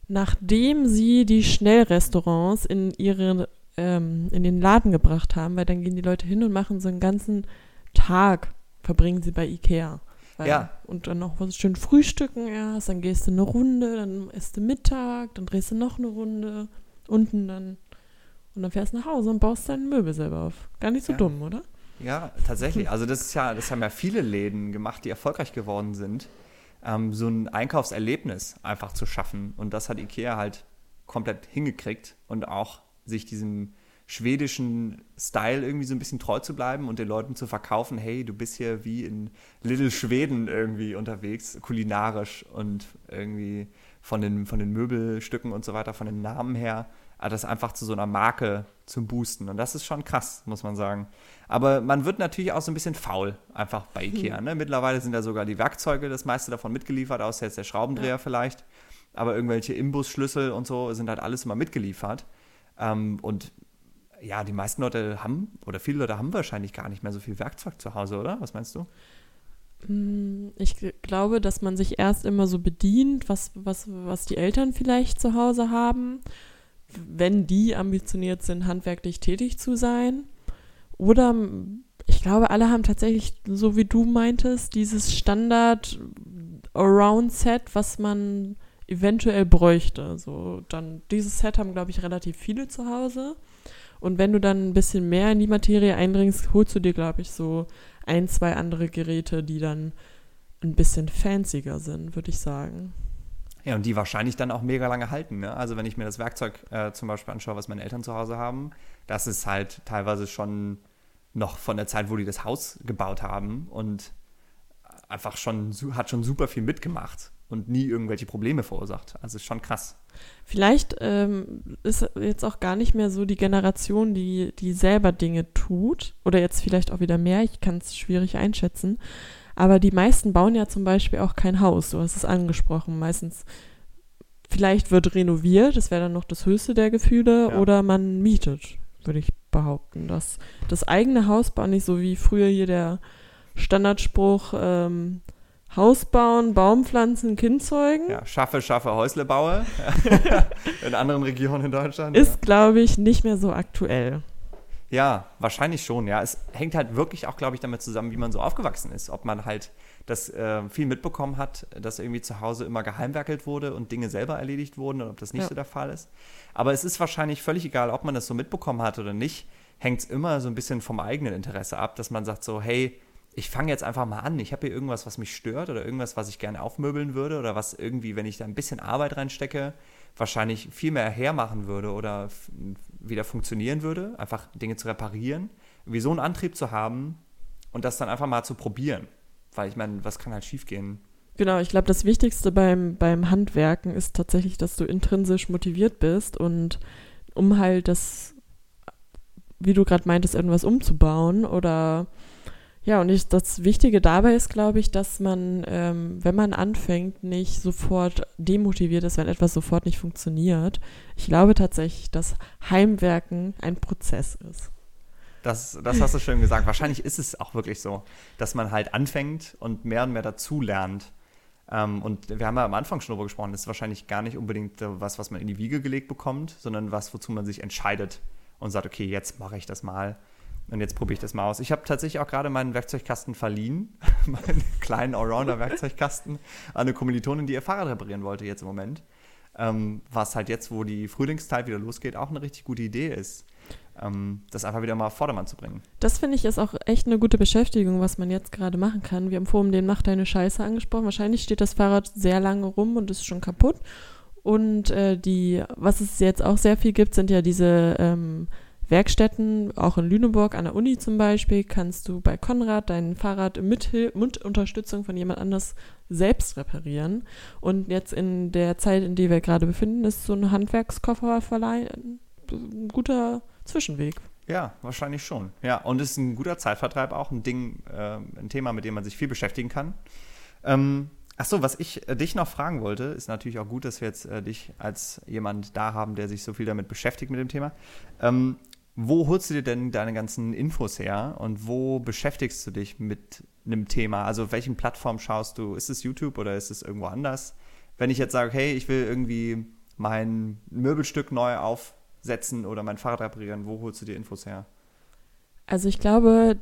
nachdem sie die Schnellrestaurants in ihre ähm, in den Laden gebracht haben, weil dann gehen die Leute hin und machen so einen ganzen Tag, verbringen sie bei IKEA. Weil, Ja. Und dann noch was schön frühstücken erst, dann gehst du eine Runde, dann isst du Mittag, dann drehst du noch eine Runde, unten dann und dann fährst du nach Hause und baust deine Möbel selber auf. Gar nicht so Ja. dumm, oder? Ja, tatsächlich. Also das ist ja, das haben ja viele Läden gemacht, die erfolgreich geworden sind, ähm, so ein Einkaufserlebnis einfach zu schaffen. Und das hat Ikea halt komplett hingekriegt und auch sich diesem schwedischen Style irgendwie so ein bisschen treu zu bleiben und den Leuten zu verkaufen, hey, du bist hier wie in Little Schweden irgendwie unterwegs, kulinarisch und irgendwie von den, von den Möbelstücken und so weiter, von den Namen her, das einfach zu so einer Marke zum Boosten. Und das ist schon krass, muss man sagen. Aber man wird natürlich auch so ein bisschen faul, einfach bei Ikea. Ne? Mittlerweile sind da sogar die Werkzeuge, das meiste davon mitgeliefert, außer jetzt der Schraubendreher Ja. vielleicht. Aber irgendwelche Imbusschlüssel und so sind halt alles immer mitgeliefert. Ähm, und ja, die meisten Leute haben, oder viele Leute haben wahrscheinlich gar nicht mehr so viel Werkzeug zu Hause, oder? Was meinst du? Mm, Ich glaube, dass man sich erst immer so bedient, was, was, was die Eltern vielleicht zu Hause haben, wenn die ambitioniert sind, handwerklich tätig zu sein. Oder ich glaube, alle haben tatsächlich, so wie du meintest, dieses Standard-Around-Set, was man eventuell bräuchte. So, dann, dieses Set haben, glaube ich, relativ viele zu Hause. Und wenn du dann ein bisschen mehr in die Materie eindringst, holst du dir, glaube ich, so ein, zwei andere Geräte, die dann ein bisschen fancier sind, würde ich sagen. Ja, und die wahrscheinlich dann auch mega lange halten. Ne? Also wenn ich mir das Werkzeug äh, zum Beispiel anschaue, was meine Eltern zu Hause haben, das ist halt teilweise schon noch von der Zeit, wo die das Haus gebaut haben und einfach schon, hat schon super viel mitgemacht und nie irgendwelche Probleme verursacht. Also ist schon krass. Vielleicht ähm, ist jetzt auch gar nicht mehr so die Generation, die, die selber Dinge tut. Oder jetzt vielleicht auch wieder mehr, ich kann es schwierig einschätzen. Aber die meisten bauen ja zum Beispiel auch kein Haus, du hast es angesprochen. Meistens, vielleicht wird renoviert, das wäre dann noch das höchste der Gefühle, Ja. oder man mietet, würde ich behaupten. Das, das eigene Haus bauen, nicht so wie früher hier der Standardspruch, ähm, Haus bauen, Baum pflanzen, Kind zeugen. Ja, schaffe, schaffe, Häusle baue. *laughs* in anderen Regionen in Deutschland. Ist, glaube ich, nicht mehr so aktuell. Ja. Wahrscheinlich schon, ja. Es hängt halt wirklich auch, glaube ich, damit zusammen, wie man so aufgewachsen ist. Ob man halt das äh, viel mitbekommen hat, dass irgendwie zu Hause immer geheimwerkelt wurde und Dinge selber erledigt wurden oder ob das nicht Ja. so der Fall ist. Aber es ist wahrscheinlich völlig egal, ob man das so mitbekommen hat oder nicht, hängt es immer so ein bisschen vom eigenen Interesse ab, dass man sagt so, hey, ich fange jetzt einfach mal an. Ich habe hier irgendwas, was mich stört oder irgendwas, was ich gerne aufmöbeln würde oder was irgendwie, wenn ich da ein bisschen Arbeit reinstecke, wahrscheinlich viel mehr hermachen würde oder wieder funktionieren würde, einfach Dinge zu reparieren, wie so einen Antrieb zu haben und das dann einfach mal zu probieren. Weil ich meine, was kann halt schiefgehen? Genau, ich glaube, das Wichtigste beim, beim Handwerken ist tatsächlich, dass du intrinsisch motiviert bist und um halt das, wie du gerade meintest, irgendwas umzubauen oder ja, und ich, das Wichtige dabei ist, glaube ich, dass man, ähm, wenn man anfängt, nicht sofort demotiviert ist, wenn etwas sofort nicht funktioniert. Ich glaube tatsächlich, dass Heimwerken ein Prozess ist. Das, das hast du schön gesagt. Wahrscheinlich ist es auch wirklich so, dass man halt anfängt und mehr und mehr dazu lernt. Ähm, und wir haben ja am Anfang schon darüber gesprochen, das ist wahrscheinlich gar nicht unbedingt äh, was, was man in die Wiege gelegt bekommt, sondern was, wozu man sich entscheidet und sagt, okay, jetzt mache ich das mal und jetzt probiere ich das mal aus. Ich habe tatsächlich auch gerade meinen Werkzeugkasten verliehen, *laughs* meinen kleinen Allrounder-Werkzeugkasten, an eine Kommilitonin, die ihr Fahrrad reparieren wollte jetzt im Moment. Ähm, was halt jetzt, wo die Frühlingszeit wieder losgeht, auch eine richtig gute Idee ist, ähm, das einfach wieder mal auf Vordermann zu bringen. Das finde ich ist auch echt eine gute Beschäftigung, was man jetzt gerade machen kann. Wir haben vorhin den Mach deine Scheiße angesprochen. Wahrscheinlich steht das Fahrrad sehr lange rum und ist schon kaputt. Und äh, die, was es jetzt auch sehr viel gibt, sind ja diese ähm, Werkstätten, auch in Lüneburg an der Uni zum Beispiel, kannst du bei Konrad dein Fahrrad mit, mit Unterstützung von jemand anders selbst reparieren. Und jetzt in der Zeit, in der wir gerade befinden, ist so ein Handwerkskofferverleih ein guter Zwischenweg. Ja, wahrscheinlich schon. Ja, und es ist ein guter Zeitvertreib auch, ein Ding, äh, ein Thema, mit dem man sich viel beschäftigen kann. Ähm, Achso, was ich äh, dich noch fragen wollte, ist natürlich auch gut, dass wir jetzt äh, dich als jemand da haben, der sich so viel damit beschäftigt mit dem Thema. Ähm, wo holst du dir denn deine ganzen Infos her und wo beschäftigst du dich mit einem Thema? Also auf welchen Plattformen schaust du? Ist es YouTube oder ist es irgendwo anders? Wenn ich jetzt sage, hey, ich will irgendwie mein Möbelstück neu aufsetzen oder mein Fahrrad reparieren, wo holst du dir Infos her? Also ich glaube,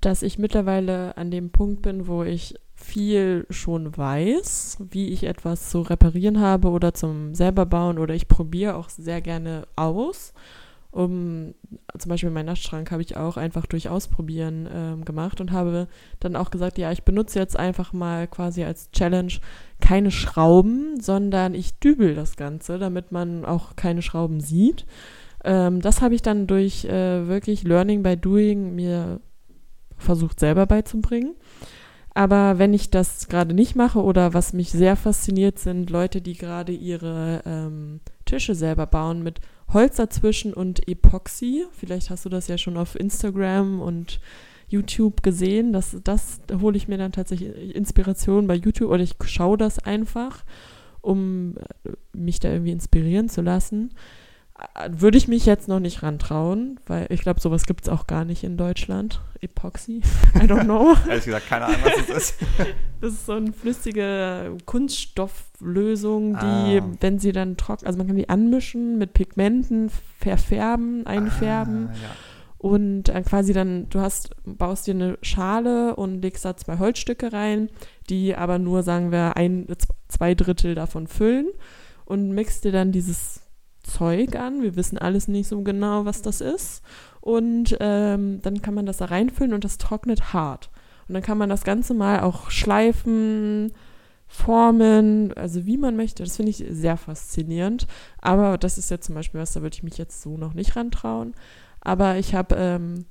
dass ich mittlerweile an dem Punkt bin, wo ich viel schon weiß, wie ich etwas zu reparieren habe oder zum selber bauen oder ich probiere auch sehr gerne aus. Um, zum Beispiel meinen Nachtschrank habe ich auch einfach durch Ausprobieren ähm, gemacht und habe dann auch gesagt, ja, ich benutze jetzt einfach mal quasi als Challenge keine Schrauben, sondern ich dübel das Ganze, damit man auch keine Schrauben sieht. Ähm, das habe ich dann durch äh, wirklich Learning by Doing mir versucht selber beizubringen. Aber wenn ich das gerade nicht mache oder was mich sehr fasziniert, sind Leute, die gerade ihre ähm, Tische selber bauen mit Holz dazwischen und Epoxy. Vielleicht hast du das ja schon auf Instagram und YouTube gesehen. Das, das da hole ich mir dann tatsächlich Inspiration bei YouTube oder ich schaue das einfach, um äh, mich da irgendwie inspirieren zu lassen. Äh, Würde ich mich jetzt noch nicht rantrauen, weil ich glaube, sowas gibt es auch gar nicht in Deutschland. Epoxy, I don't know. *laughs* Ehrlich gesagt, keine Ahnung, was es ist. *laughs* Das ist so eine flüssige Kunststofflösung, die, Ah. wenn sie dann trocken, also man kann die anmischen mit Pigmenten, verfärben, einfärben Ah, ja. und dann quasi dann, du hast, baust dir eine Schale und legst da zwei Holzstücke rein, die aber nur, sagen wir, ein, zwei Drittel davon füllen und mixt dir dann dieses Zeug an. Wir wissen alles nicht so genau, was das ist. Und ähm, dann kann man das da reinfüllen und das trocknet hart. Und dann kann man das Ganze mal auch schleifen, formen, also wie man möchte. Das finde ich sehr faszinierend. Aber das ist jetzt zum Beispiel was, da würde ich mich jetzt so noch nicht rantrauen. Aber ich habe ähm,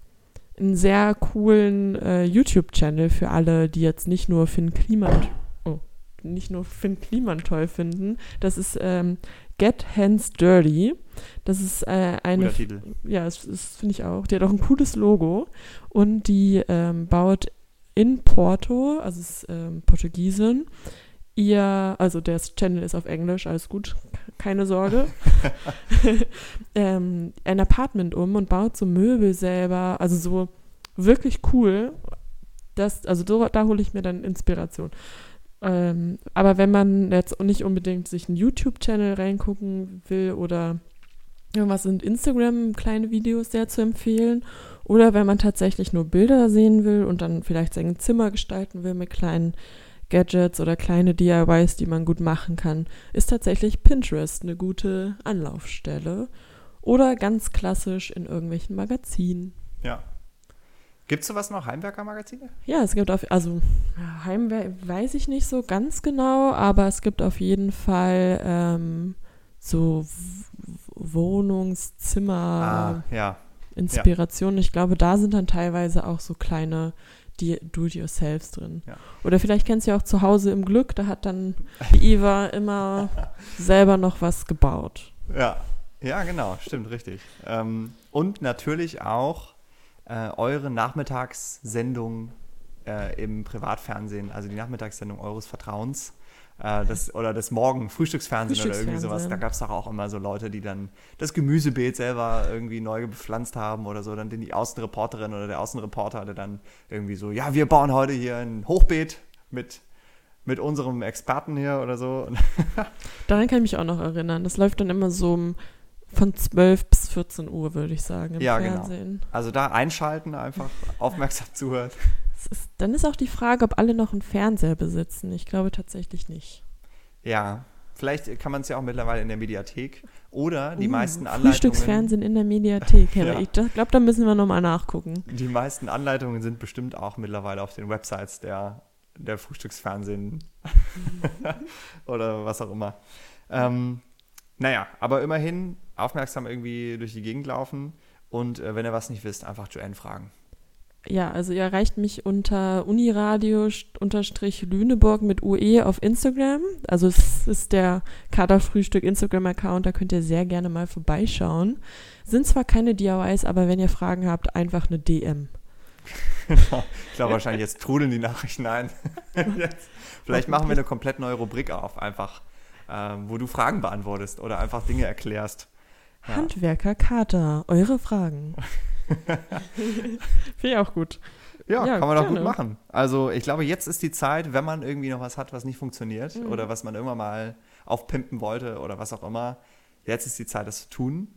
einen sehr coolen äh, YouTube-Channel für alle, die jetzt nicht nur Finn Kliman, oh, nicht nur Finn Kliman toll finden. Das ist ähm, Get Hands Dirty. Das ist äh, eine Titel. ja, das, das finde ich auch. Die hat auch ein cooles Logo und die ähm, baut in Porto, also ist ähm, Portugiesin, ihr, also der Channel ist auf Englisch, alles gut, keine Sorge, *laughs* *laughs* ähm, ein Apartment um und baut so Möbel selber, also so wirklich cool. Das, also so, da hole ich mir dann Inspiration. Ähm, aber wenn man jetzt nicht unbedingt sich einen YouTube-Channel reingucken will oder Irgendwas sind Instagram kleine Videos sehr zu empfehlen. Oder wenn man tatsächlich nur Bilder sehen will und dann vielleicht sein Zimmer gestalten will mit kleinen Gadgets oder kleine DIYs, die man gut machen kann, ist tatsächlich Pinterest eine gute Anlaufstelle. Oder ganz klassisch in irgendwelchen Magazinen. Ja. Gibt es sowas noch, Heimwerker-Magazine? Ja, es gibt auf, also Heimwerk weiß ich nicht so ganz genau, aber es gibt auf jeden Fall ähm, so Wohnungszimmer. Ah, ja. Inspiration. Ich glaube, da sind dann teilweise auch so kleine Do-it-yourselfs drin. Ja. Oder vielleicht kennst du ja auch zu Hause im Glück, da hat dann die Eva immer *laughs* selber noch was gebaut. Ja, ja, genau, stimmt, richtig. Ähm, und natürlich auch äh, eure Nachmittagssendung äh, im Privatfernsehen, also die Nachmittagssendung eures Vertrauens. Äh, das, *laughs* oder das Morgen Frühstücksfernsehen, oder irgendwie sowas. Da gab es doch auch immer so Leute, die dann das Gemüsebeet selber irgendwie neu bepflanzt haben oder so. Dann die Außenreporterin oder der Außenreporter hatte dann irgendwie so, ja, wir bauen heute hier ein Hochbeet mit mit unserem Experten hier oder so. *laughs* Daran kann ich mich auch noch erinnern. Das läuft dann immer so um von 12 bis 14 Uhr, würde ich sagen, im ja, Fernsehen. Genau. Also da einschalten, einfach *laughs* aufmerksam zuhören. Ist, dann ist auch die Frage, ob alle noch einen Fernseher besitzen. Ich glaube tatsächlich nicht. Ja, vielleicht kann man es ja auch mittlerweile in der Mediathek oder die uh, meisten Anleitungen. Frühstücksfernsehen in der Mediathek. *laughs* ja. Ich glaube, da müssen wir nochmal nachgucken. Die meisten Anleitungen sind bestimmt auch mittlerweile auf den Websites der, der Frühstücksfernsehen *laughs* oder was auch immer. Ähm, naja, aber immerhin aufmerksam irgendwie durch die Gegend laufen und äh, wenn ihr was nicht wisst, einfach Joanne fragen. Ja, also ihr erreicht mich unter uniradio-lüneburg mit UE auf Instagram. Also es ist der Kaderfrühstück Instagram-Account, da könnt ihr sehr gerne mal vorbeischauen. Sind zwar keine DIYs, aber wenn ihr Fragen habt, einfach eine DM. ich glaube *laughs* wahrscheinlich, jetzt trudeln die Nachrichten ein. *laughs* Vielleicht machen wir eine komplett neue Rubrik auf, einfach, äh, wo du Fragen beantwortest oder einfach Dinge erklärst. Ja. Handwerker Kater, eure Fragen. *laughs* Finde ich auch gut. Ja, ja kann man doch gut machen. Also ich glaube, jetzt ist die Zeit, wenn man irgendwie noch was hat, was nicht funktioniert mhm. oder was man irgendwann mal aufpimpen wollte oder was auch immer, jetzt ist die Zeit, das zu tun.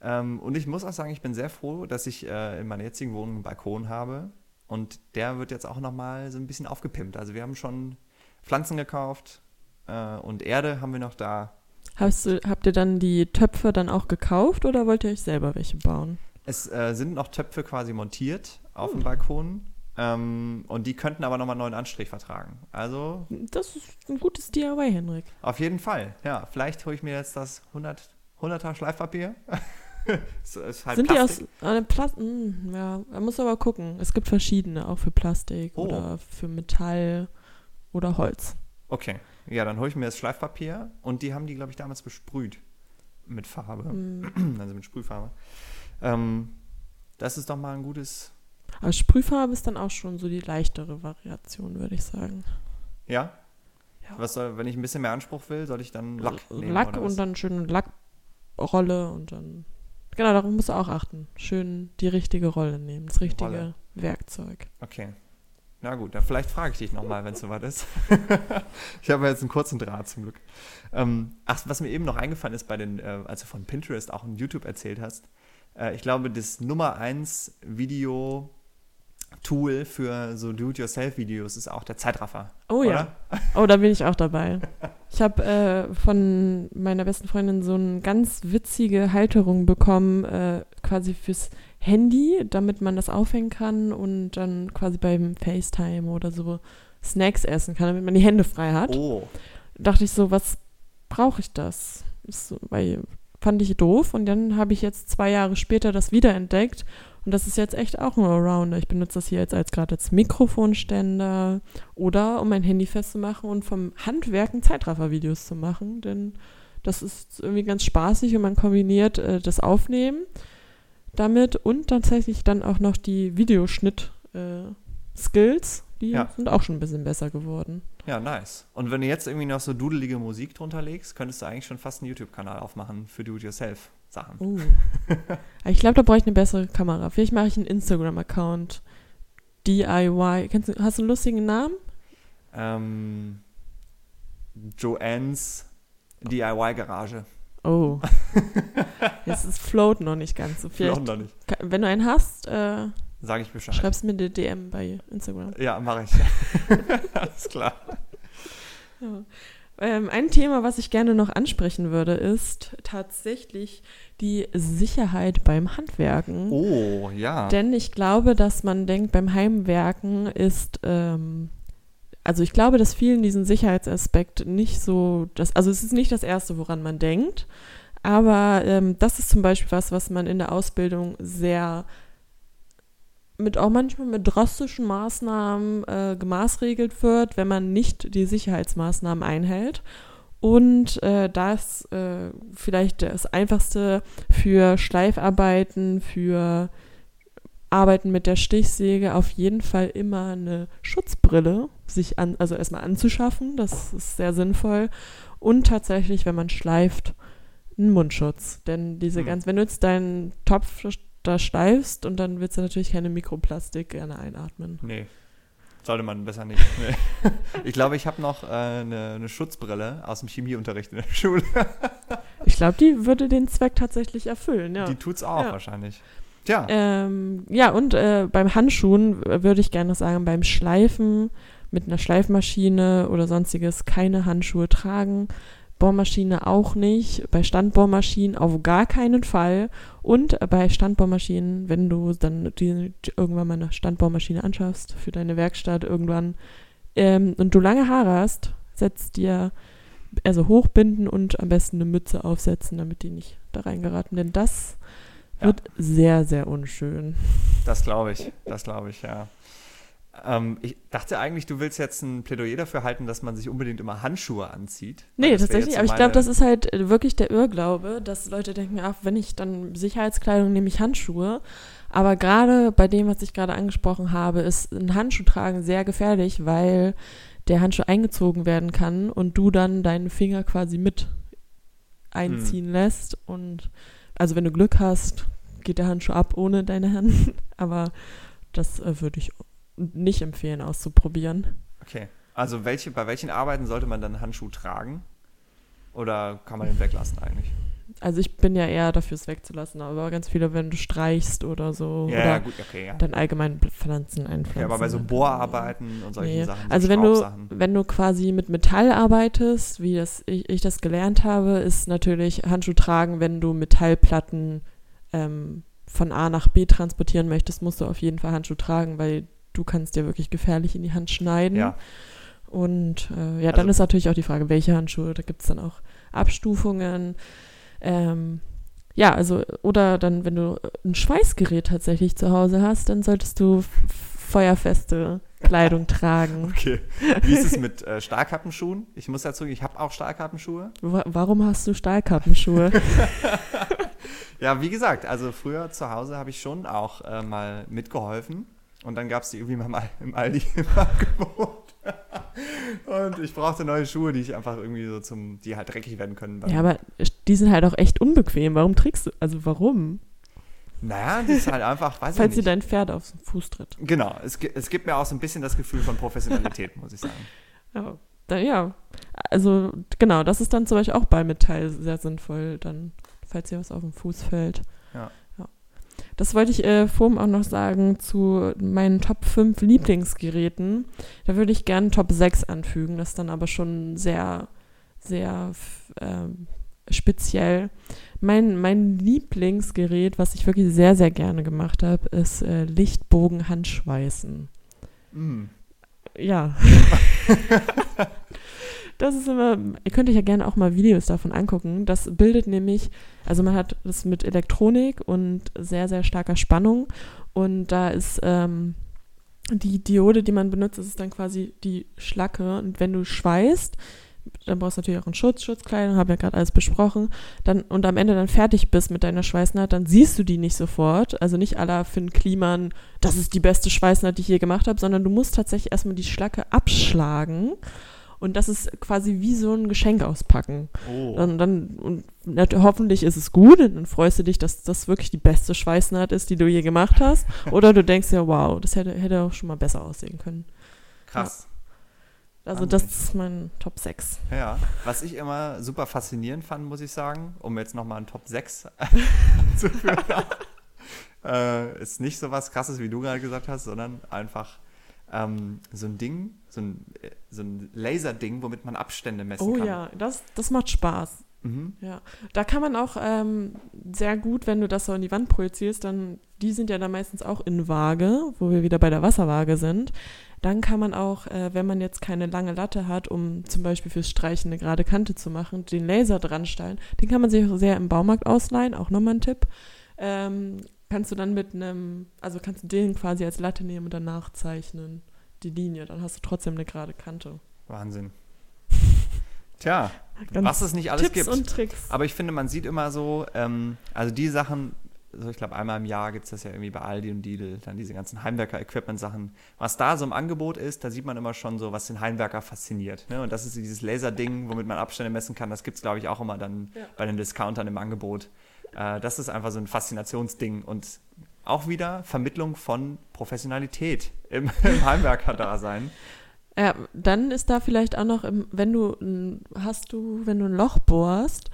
Ähm, und ich muss auch sagen, ich bin sehr froh, dass ich äh, in meiner jetzigen Wohnung einen Balkon habe. Und der wird jetzt auch nochmal so ein bisschen aufgepimpt. Also wir haben schon Pflanzen gekauft äh, und Erde haben wir noch da. Hast du, habt ihr dann die Töpfe dann auch gekauft oder wollt ihr euch selber welche bauen? Es äh, sind noch Töpfe quasi montiert auf dem Balkon. Ähm, und die könnten aber nochmal einen neuen Anstrich vertragen. Also. Das ist ein gutes DIY, Henrik. Auf jeden Fall. Ja, vielleicht hole ich mir jetzt das 100, 100er Schleifpapier. *laughs* ist halt Sind Plastik. die aus äh, Plastik? Hm, ja, man muss aber gucken. Es gibt verschiedene, auch für Plastik oh. oder für Metall oder Holz. Okay. Ja, dann hole ich mir das Schleifpapier und die haben die, glaube ich, damals besprüht. Mit Farbe. Mm. *clears throat* Also mit Sprühfarbe. Ähm, das ist doch mal ein gutes. Aber Sprühfarbe ist dann auch schon so die leichtere Variation, würde ich sagen. Ja? ja? Was soll, wenn ich ein bisschen mehr Anspruch will, soll ich dann Lack nehmen? Lack und dann schön Lackrolle und dann. Genau, darauf musst du auch achten. Schön die richtige Rolle nehmen, das richtige Rolle. Werkzeug. Okay. Na gut, dann vielleicht frage ich dich nochmal, wenn es soweit ist. *laughs* ich habe jetzt einen kurzen Draht zum Glück. Ähm, ach, was mir eben noch eingefallen ist, bei den, äh, als du von Pinterest auch in YouTube erzählt hast, äh, ich glaube, das Nummer 1 Video Tool für so Do-it-yourself-Videos ist auch der Zeitraffer. Oh oder? ja. Oh, da bin ich auch dabei. Ich habe äh, von meiner besten Freundin so eine ganz witzige Halterung bekommen, äh, quasi fürs Handy, damit man das aufhängen kann und dann quasi beim FaceTime oder so Snacks essen kann, damit man die Hände frei hat. Oh. Dachte ich so, was brauche ich das? So, weil fand ich doof und dann habe ich jetzt zwei Jahre später das wiederentdeckt und das ist jetzt echt auch ein Allrounder. Ich benutze das hier jetzt als gerade als Mikrofonständer oder um mein Handy festzumachen und vom Handwerken Zeitraffer-Videos zu machen, denn das ist irgendwie ganz spaßig und man kombiniert äh, das Aufnehmen damit und tatsächlich dann auch noch die Videoschnitt-Skills. Äh, die ja. sind auch schon ein bisschen besser geworden. Ja, nice. Und wenn du jetzt irgendwie noch so dudelige Musik drunter legst, könntest du eigentlich schon fast einen YouTube-Kanal aufmachen für Do-it-yourself-Sachen. Uh. *laughs* ich glaube, da brauche ich eine bessere Kamera. Vielleicht mache ich einen Instagram-Account. DIY. Kennst du, hast du einen lustigen Namen? Ähm, Joannes DIY-Garage. Oh. *laughs* Jetzt ist Float noch nicht ganz so. Vielleicht, Noch nicht. wenn du einen hast, äh, Sag ich Bescheid. schreibst mir eine DM bei Instagram. Ja, mache ich. *laughs* Alles klar. Ja. Ähm, ein Thema, was ich gerne noch ansprechen würde, ist tatsächlich die Sicherheit beim Handwerken. Oh, ja. Denn ich glaube, dass man denkt, beim Heimwerken ist, ähm, also ich glaube, dass vielen diesen Sicherheitsaspekt nicht so, das, also es ist nicht das Erste, woran man denkt, aber ähm, das ist zum Beispiel was, was man in der Ausbildung sehr mit auch manchmal mit drastischen Maßnahmen äh, gemaßregelt wird, wenn man nicht die Sicherheitsmaßnahmen einhält. Und äh, da ist äh, vielleicht das Einfachste für Schleifarbeiten, für Arbeiten mit der Stichsäge auf jeden Fall immer eine Schutzbrille, sich an, also erstmal anzuschaffen, das ist sehr sinnvoll. Und tatsächlich, wenn man schleift, einen Mundschutz. Denn diese Hm. ganz, wenn du jetzt deinen Topf da schleifst und dann willst du natürlich keine Mikroplastik gerne einatmen. Nee. Sollte man besser nicht. Nee. *laughs* Ich glaube, ich habe noch äh, eine, eine Schutzbrille aus dem Chemieunterricht in der Schule. *laughs* Ich glaube, die würde den Zweck tatsächlich erfüllen, ja. Die tut's auch Ja. wahrscheinlich. Tja, Ähm, ja, und äh, beim Handschuhen würde ich gerne noch sagen, beim Schleifen mit einer Schleifmaschine oder sonstiges keine Handschuhe tragen. Bohrmaschine auch nicht. Bei Standbohrmaschinen auf gar keinen Fall. Und bei Standbohrmaschinen, wenn du dann die, irgendwann mal eine Standbohrmaschine anschaffst für deine Werkstatt irgendwann ähm, und du lange Haare hast, setz dir also hochbinden und am besten eine Mütze aufsetzen, damit die nicht da reingeraten. Denn das Ja. wird sehr, sehr unschön. das glaube ich. Das glaube ich, ja. Ähm, ich dachte eigentlich, du willst jetzt ein Plädoyer dafür halten, dass man sich unbedingt immer Handschuhe anzieht. Nee, tatsächlich, aber ich glaube, das ist halt äh, wirklich der Irrglaube, dass Leute denken, ach, wenn ich dann Sicherheitskleidung nehme ich Handschuhe. Aber gerade bei dem, was ich gerade angesprochen habe, ist ein Handschuh tragen sehr gefährlich, weil der Handschuh eingezogen werden kann und du dann deinen Finger quasi mit einziehen Hm. lässt. Und also wenn du Glück hast, geht der Handschuh ab ohne deine Hand. *laughs* Aber das äh, würde ich nicht empfehlen auszuprobieren. Okay. Also welche, bei welchen Arbeiten sollte man dann Handschuh tragen? Oder kann man den weglassen eigentlich? Also ich bin ja eher dafür, es wegzulassen, aber ganz viele, wenn du streichst oder so Ja, oder ja, gut, okay, ja. dann allgemein Pflanzen einpflanzen. Okay, aber bei so Bohrarbeiten und solchen Nee. Sachen, so also wenn du, wenn du quasi mit Metall arbeitest, wie das ich, ich das gelernt habe, ist natürlich Handschuh tragen, wenn du Metallplatten ähm, von A nach B transportieren möchtest, musst du auf jeden Fall Handschuh tragen, weil du kannst dir wirklich gefährlich in die Hand schneiden. Ja, Und äh, ja, dann Also- ist natürlich auch die Frage, welche Handschuhe. Da gibt es dann auch Abstufungen. Ähm, ja, also, oder dann, wenn du ein Schweißgerät tatsächlich zu Hause hast, dann solltest du feuerfeste Kleidung *laughs* tragen. okay. Wie ist es mit *laughs* äh, Stahlkappenschuhen? Ich muss dazu, ich habe auch Stahlkappenschuhe. Wa warum hast du Stahlkappenschuhe? *laughs* Ja, wie gesagt, also früher zu Hause habe ich schon auch äh, mal mitgeholfen. Und dann gab es die irgendwie mal im Aldi *laughs* im Angebot. Und ich brauchte neue Schuhe, die ich einfach irgendwie so zum, die halt dreckig werden können. ja, aber die sind halt auch echt unbequem. Warum trägst du, also warum? Naja, das ist halt einfach, weiß *laughs* Falls ich dir nicht. dein Pferd aufs Fuß tritt. Genau, es, es gibt mir auch so ein bisschen das Gefühl von Professionalität, muss ich sagen. Ja, dann, ja. Also genau, das ist dann zum Beispiel auch bei Metall sehr sinnvoll, dann, falls dir was auf den Fuß fällt. Das wollte ich äh, vorhin auch noch sagen zu meinen Top 5 Lieblingsgeräten. Da würde ich gerne Top 6 anfügen. Das ist dann aber schon sehr, sehr ähm, speziell. Mein, mein Lieblingsgerät, was ich wirklich sehr, sehr gerne gemacht habe, ist äh, Lichtbogen-Handschweißen. Mm. Ja. *laughs* *laughs* das ist immer, ihr könnt euch ja gerne auch mal Videos davon angucken. Das bildet nämlich, also man hat das mit Elektronik und sehr, sehr starker Spannung. Und da ist ähm, die Diode, die man benutzt, das ist dann quasi die Schlacke. Und wenn du schweißt, dann brauchst du natürlich auch einen Schutz, Schutzkleidung, haben wir gerade alles besprochen. Dann, und am Ende dann fertig bist mit deiner Schweißnaht, dann siehst du die nicht sofort. Also nicht aller Finn Kliman, das ist die beste Schweißnaht, die ich je gemacht habe, sondern du musst tatsächlich erstmal die Schlacke abschlagen. Und das ist quasi wie so ein Geschenk auspacken. Oh. Und dann, und hoffentlich ist es gut, und dann freust du dich, dass das wirklich die beste Schweißnaht ist, die du je gemacht hast. *laughs* Oder du denkst ja, wow, das hätte, hätte auch schon mal besser aussehen können. Krass. Also das ist mein Top 6. Ja, was ich immer super faszinierend fand, muss ich sagen, um jetzt nochmal einen Top 6 *laughs* zu führen, äh, ist nicht so was krasses, wie du gerade gesagt hast, sondern einfach ähm, so ein Ding, so ein, äh, so ein Laserding, womit man Abstände messen Oh kann. ja, das, das macht Spaß. Mhm. Ja, da kann man auch ähm, sehr gut, wenn du das so an die Wand projizierst, dann, die sind ja dann meistens auch in Waage, wo wir wieder bei der Wasserwaage sind. Dann kann man auch, äh, wenn man jetzt keine lange Latte hat, um zum Beispiel fürs Streichen eine gerade Kante zu machen, den Laser dran stellen. Den kann man sich auch sehr im Baumarkt ausleihen, auch nochmal ein Tipp. Ähm, kannst du dann mit einem, also kannst du den quasi als Latte nehmen und dann nachzeichnen, die Linie. Dann hast du trotzdem eine gerade Kante. Wahnsinn. *laughs* Tja, Ganz was es nicht alles Tipps gibt. und Tricks. Aber ich finde, man sieht immer so, ähm, also die Sachen, so ich glaube, einmal im Jahr gibt es das ja irgendwie bei Aldi und Lidl, dann diese ganzen Heimwerker-Equipment-Sachen. Was da so im Angebot ist, da sieht man immer schon so, was den Heimwerker fasziniert. Ne? Und das ist dieses Laser-Ding, womit man Abstände messen kann. Das gibt es, glaube ich, auch immer dann Ja. bei den Discountern im Angebot. Äh, das ist einfach so ein Faszinationsding und auch wieder Vermittlung von Professionalität im, *laughs* im Heimwerker-Dasein. Ja, dann ist da vielleicht auch noch, im, wenn du ein, hast du, wenn du ein Loch bohrst,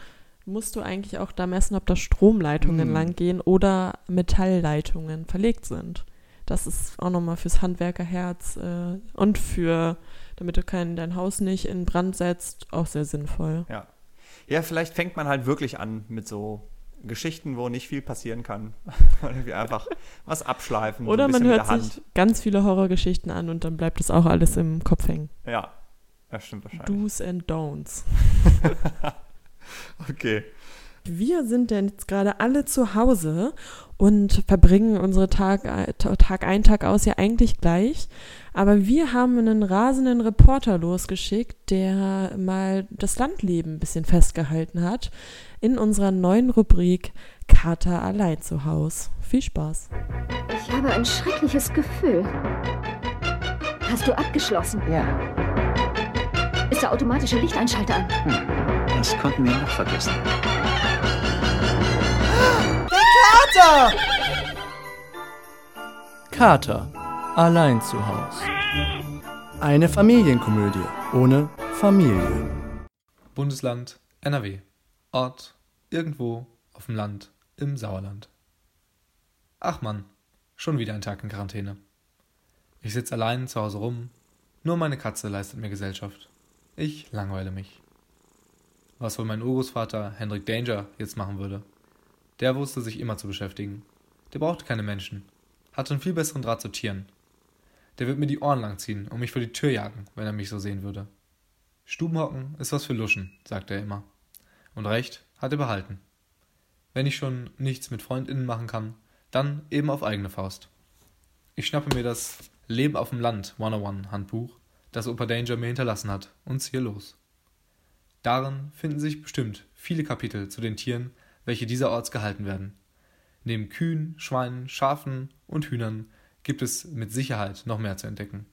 musst du eigentlich auch da messen, ob da Stromleitungen Mm. lang gehen oder Metallleitungen verlegt sind. Das ist auch nochmal fürs Handwerkerherz äh, und für, damit du kein, dein Haus nicht in Brand setzt, auch sehr sinnvoll. Ja. Ja, vielleicht fängt man halt wirklich an mit so Geschichten, wo nicht viel passieren kann. *laughs* Irgendwie einfach was abschleifen. Oder so man hört sich ganz viele Horrorgeschichten an und dann bleibt das auch alles im Kopf hängen. Ja, das stimmt wahrscheinlich. Do's and Don'ts. *laughs* Okay. Wir sind denn jetzt gerade alle zu Hause und verbringen unsere Tag, Tag ein, Tag aus ja eigentlich gleich. Aber wir haben einen rasenden Reporter losgeschickt, der mal das Landleben ein bisschen festgehalten hat in unserer neuen Rubrik Kater allein zu Haus. Viel Spaß. Ich habe ein schreckliches Gefühl. Hast du abgeschlossen? Ja, Ist der automatische Lichteinschalter an? das konnten wir noch vergessen. Kater. Allein zu Haus. Eine Familienkomödie ohne Familie. Bundesland NRW. Ort irgendwo auf dem Land im Sauerland. Ach Mann, schon wieder ein Tag in Quarantäne. Ich sitze allein zu Hause rum, nur meine Katze leistet mir Gesellschaft. Ich langweile mich. Was wohl mein Urgroßvater Hendrik Danger jetzt machen würde. Der wusste sich immer zu beschäftigen. Der brauchte keine Menschen. Hatte einen viel besseren Draht zu Tieren. Der wird mir die Ohren langziehen und mich vor die Tür jagen, wenn er mich so sehen würde. Stubenhocken ist was für Luschen, sagt er immer. Und recht hat er behalten. Wenn ich schon nichts mit FreundInnen machen kann, dann eben auf eigene Faust. Ich schnappe mir das Leben auf dem Land 101 Handbuch, das Opa Danger mir hinterlassen hat, und ziehe los. Darin finden sich bestimmt viele Kapitel zu den Tieren, welche dieserorts gehalten werden. Neben Kühen, Schweinen, Schafen und Hühnern gibt es mit Sicherheit noch mehr zu entdecken.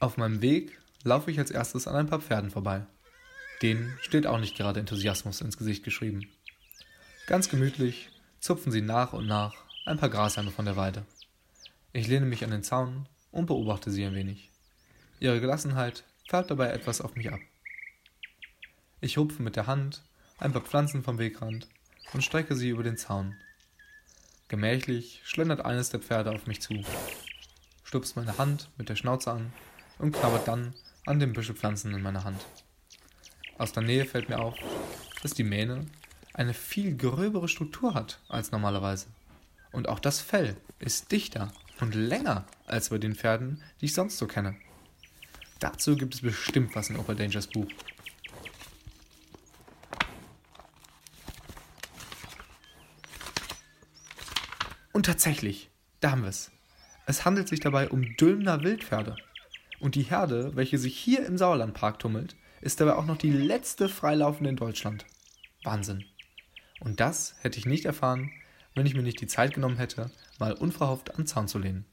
Auf meinem Weg laufe ich als erstes an ein paar Pferden vorbei. Denen steht auch nicht gerade Enthusiasmus ins Gesicht geschrieben. Ganz gemütlich zupfen sie nach und nach ein paar Grashalme von der Weide. Ich lehne mich an den Zaun und beobachte sie ein wenig. Ihre Gelassenheit färbt dabei etwas auf mich ab. Ich rupfe mit der Hand ein paar Pflanzen vom Wegrand und strecke sie über den Zaun. Gemächlich schlendert eines der Pferde auf mich zu, stupst meine Hand mit der Schnauze an und knabbert dann an dem Büschel Pflanzen in meiner Hand. Aus der Nähe fällt mir auf, dass die Mähne eine viel gröbere Struktur hat als normalerweise. Und auch das Fell ist dichter und länger als bei den Pferden, die ich sonst so kenne. Dazu gibt es bestimmt was in Opa Dangers Buch. Und tatsächlich, da haben wir es. Es handelt sich dabei um Dülmner Wildpferde. Und die Herde, welche sich hier im Sauerlandpark tummelt, ist dabei auch noch die letzte freilaufende in Deutschland. Wahnsinn. Und das hätte ich nicht erfahren, wenn ich mir nicht die Zeit genommen hätte, mal unverhofft an den Zaun zu lehnen.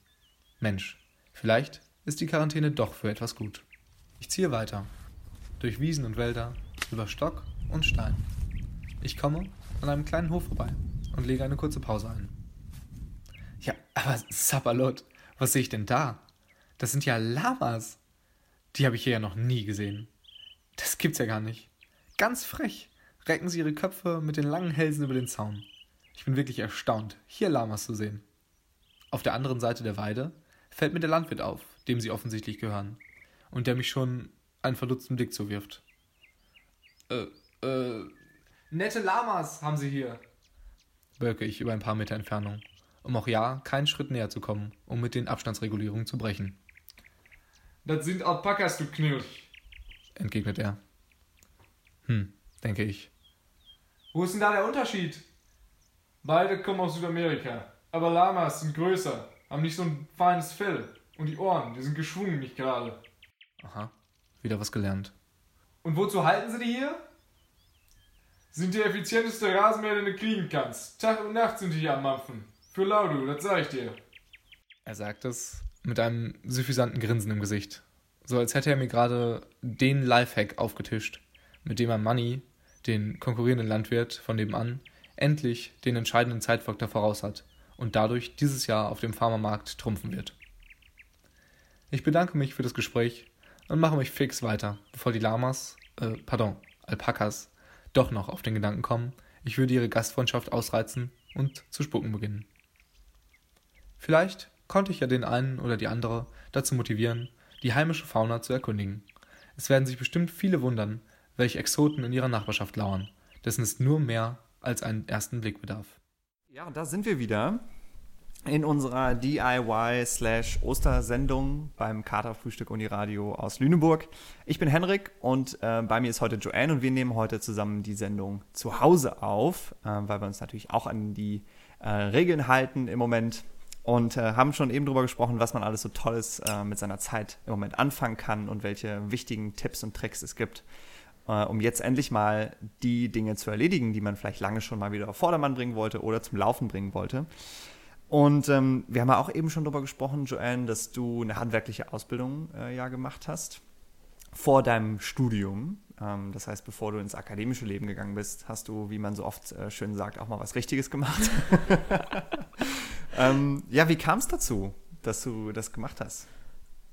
Mensch, vielleicht ist die Quarantäne doch für etwas gut. Ich ziehe weiter. Durch Wiesen und Wälder, über Stock und Stein. Ich komme an einem kleinen Hof vorbei und lege eine kurze Pause ein. Ja, aber Sapperlot, was sehe ich denn da? Das sind ja Lamas. Die habe ich hier ja noch nie gesehen. Das gibt's ja gar nicht. Ganz frech recken sie ihre Köpfe mit den langen Hälsen über den Zaun. Ich bin wirklich erstaunt, hier Lamas zu sehen. Auf der anderen Seite der Weide fällt mir der Landwirt auf, dem sie offensichtlich gehören, und der mich schon einen verdutzten Blick zuwirft. Äh, äh, nette Lamas haben sie hier, bölke ich über ein paar Meter Entfernung, um auch ja keinen Schritt näher zu kommen, um mit den Abstandsregulierungen zu brechen. Das sind Alpakas, du Knirsch, entgegnet er. Hm, denke ich. Wo ist denn da der Unterschied? Beide kommen aus Südamerika, aber Lamas sind größer, haben nicht so ein feines Fell und die Ohren, die sind geschwungen, nicht gerade. Aha, wieder was gelernt. Und wozu halten sie die hier? Sind die effizienteste Rasenmäher, den du kriegen kannst. Tag und Nacht sind die hier am Mampfen. Für Laudu, das sag ich dir. Er sagt es mit einem suffisanten Grinsen im Gesicht. So als hätte er mir gerade den Lifehack aufgetischt, mit dem er Money, den konkurrierenden Landwirt von nebenan, endlich den entscheidenden Zeitfaktor voraus hat und dadurch dieses Jahr auf dem Pharmamarkt trumpfen wird. Ich bedanke mich für das Gespräch und mache mich fix weiter, bevor die Lamas, äh, pardon, Alpakas, doch noch auf den Gedanken kommen, ich würde ihre Gastfreundschaft ausreizen und zu spucken beginnen. Vielleicht konnte ich ja den einen oder die andere dazu motivieren, die heimische Fauna zu erkundigen. Es werden sich bestimmt viele wundern, welche Exoten in ihrer Nachbarschaft lauern, dessen es nur mehr als einen ersten Blick bedarf. Ja, da sind wir wieder in unserer DIY-Ostersendung beim Katerfrühstück Uniradio aus Lüneburg. Ich bin Henrik und äh, bei mir ist heute Joanne und wir nehmen heute zusammen die Sendung zu Hause auf, äh, weil wir uns natürlich auch an die äh, Regeln halten im Moment und äh, haben schon eben darüber gesprochen, was man alles so Tolles äh, mit seiner Zeit im Moment anfangen kann und welche wichtigen Tipps und Tricks es gibt, äh, um jetzt endlich mal die Dinge zu erledigen, die man vielleicht lange schon mal wieder auf Vordermann bringen wollte oder zum Laufen bringen wollte. Und ähm, wir haben ja auch eben schon darüber gesprochen, Joanne, dass du eine handwerkliche Ausbildung äh, ja gemacht hast vor deinem Studium. Ähm, das heißt, bevor du ins akademische Leben gegangen bist, hast du, wie man so oft äh, schön sagt, auch mal was Richtiges gemacht. *laughs* ähm, ja, wie kam es dazu, dass du das gemacht hast?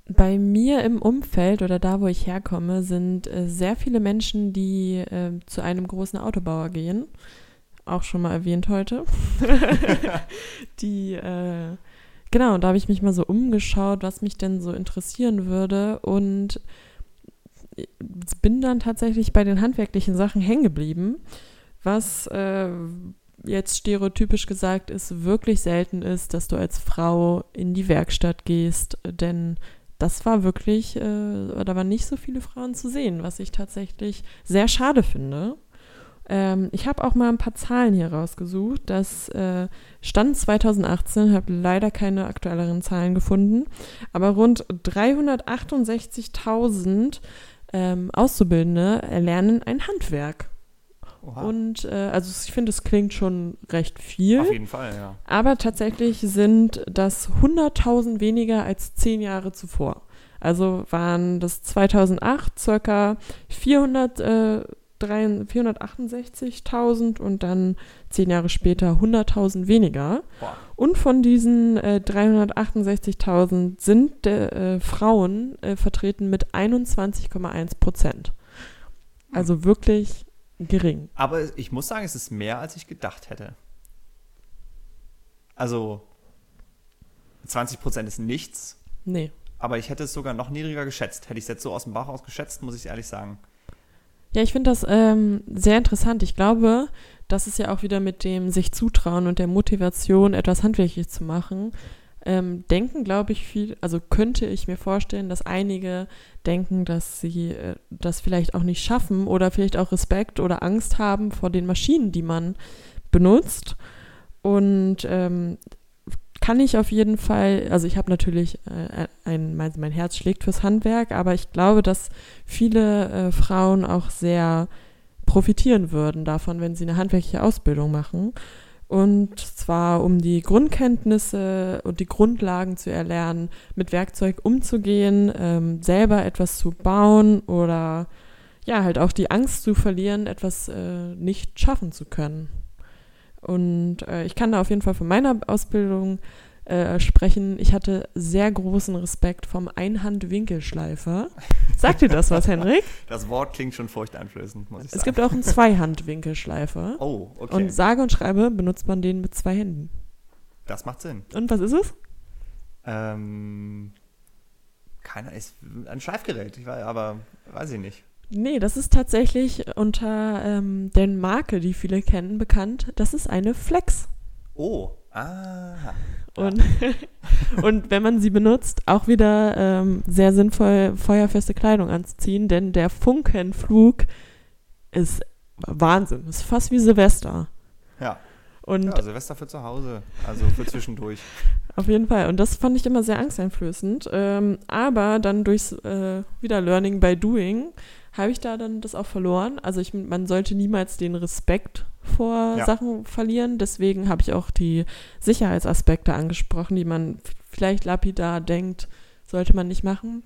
Bei mir im Umfeld oder da, wo ich herkomme, sind äh, sehr viele Menschen, die äh, zu einem großen Autobauer gehen auch schon mal erwähnt heute. *laughs* die, äh, genau, und da habe ich mich mal so umgeschaut, was mich denn so interessieren würde und bin dann tatsächlich bei den handwerklichen Sachen hängen geblieben, was äh, jetzt stereotypisch gesagt ist, wirklich selten ist, dass du als Frau in die Werkstatt gehst, denn das war wirklich, äh, da waren nicht so viele Frauen zu sehen, was ich tatsächlich sehr schade finde. Ähm, ich habe auch mal ein paar Zahlen hier rausgesucht. Das äh, stand 2018, habe leider keine aktuelleren Zahlen gefunden, aber rund 368.000 ähm, Auszubildende erlernen ein Handwerk. Oha. Und äh, also ich finde, es klingt schon recht viel. Auf jeden Fall, ja. Aber tatsächlich sind das 100.000 weniger als zehn Jahre zuvor. Also waren das 2008 circa 400 äh, 468.000 und dann zehn Jahre später 100.000 weniger. Boah. Und von diesen äh, 368.000 sind äh, Frauen äh, vertreten mit 21,1 Prozent. Also wirklich gering. Aber ich muss sagen, es ist mehr, als ich gedacht hätte. Also 20 Prozent ist nichts. Nee. Aber ich hätte es sogar noch niedriger geschätzt. Hätte ich es jetzt so aus dem Bauch aus geschätzt, muss ich ehrlich sagen. Ja, ich finde das ähm, sehr interessant. Ich glaube, das ist ja auch wieder mit dem sich zutrauen und der Motivation, etwas handwerklich zu machen. Ähm, denken, glaube ich, viel, also könnte ich mir vorstellen, dass einige denken, dass sie äh, das vielleicht auch nicht schaffen oder vielleicht auch Respekt oder Angst haben vor den Maschinen, die man benutzt. Und ähm, kann ich auf jeden Fall, also ich habe natürlich äh, ein, mein, mein, Herz schlägt fürs Handwerk, aber ich glaube, dass viele äh, Frauen auch sehr profitieren würden davon, wenn sie eine handwerkliche Ausbildung machen. Und zwar um die Grundkenntnisse und die Grundlagen zu erlernen, mit Werkzeug umzugehen, ähm, selber etwas zu bauen oder ja, halt auch die Angst zu verlieren, etwas äh, nicht schaffen zu können. Und äh, ich kann da auf jeden Fall von meiner Ausbildung äh, sprechen. Ich hatte sehr großen Respekt vom Einhandwinkelschleifer. *laughs* Sagt dir das was, Henrik? Das Wort klingt schon furchteinflößend, muss ich sagen. Es gibt auch einen Zweihandwinkelschleifer. Oh, okay. Und sage und schreibe benutzt man den mit zwei Händen. das macht Sinn. Und was ist es? Ähm, keiner ist ein Schleifgerät, ich weiß, aber weiß ich nicht. Nee, das ist tatsächlich unter ähm, der Marke, die viele kennen, bekannt. Das ist eine Flex. Oh, ah. Und, *laughs* und wenn man sie benutzt, auch wieder ähm, sehr sinnvoll, feuerfeste Kleidung anzuziehen, denn der Funkenflug ist Wahnsinn. Ist fast wie Silvester. Ja. Und ja, Silvester für zu Hause, also für zwischendurch. *laughs* Auf jeden Fall. Und das fand ich immer sehr angsteinflößend. Ähm, aber dann durchs äh, wieder Learning by Doing habe ich da dann das auch verloren. Also ich, man sollte niemals den Respekt vor Ja. Sachen verlieren. Deswegen habe ich auch die Sicherheitsaspekte angesprochen, die man vielleicht lapidar denkt, sollte man nicht machen.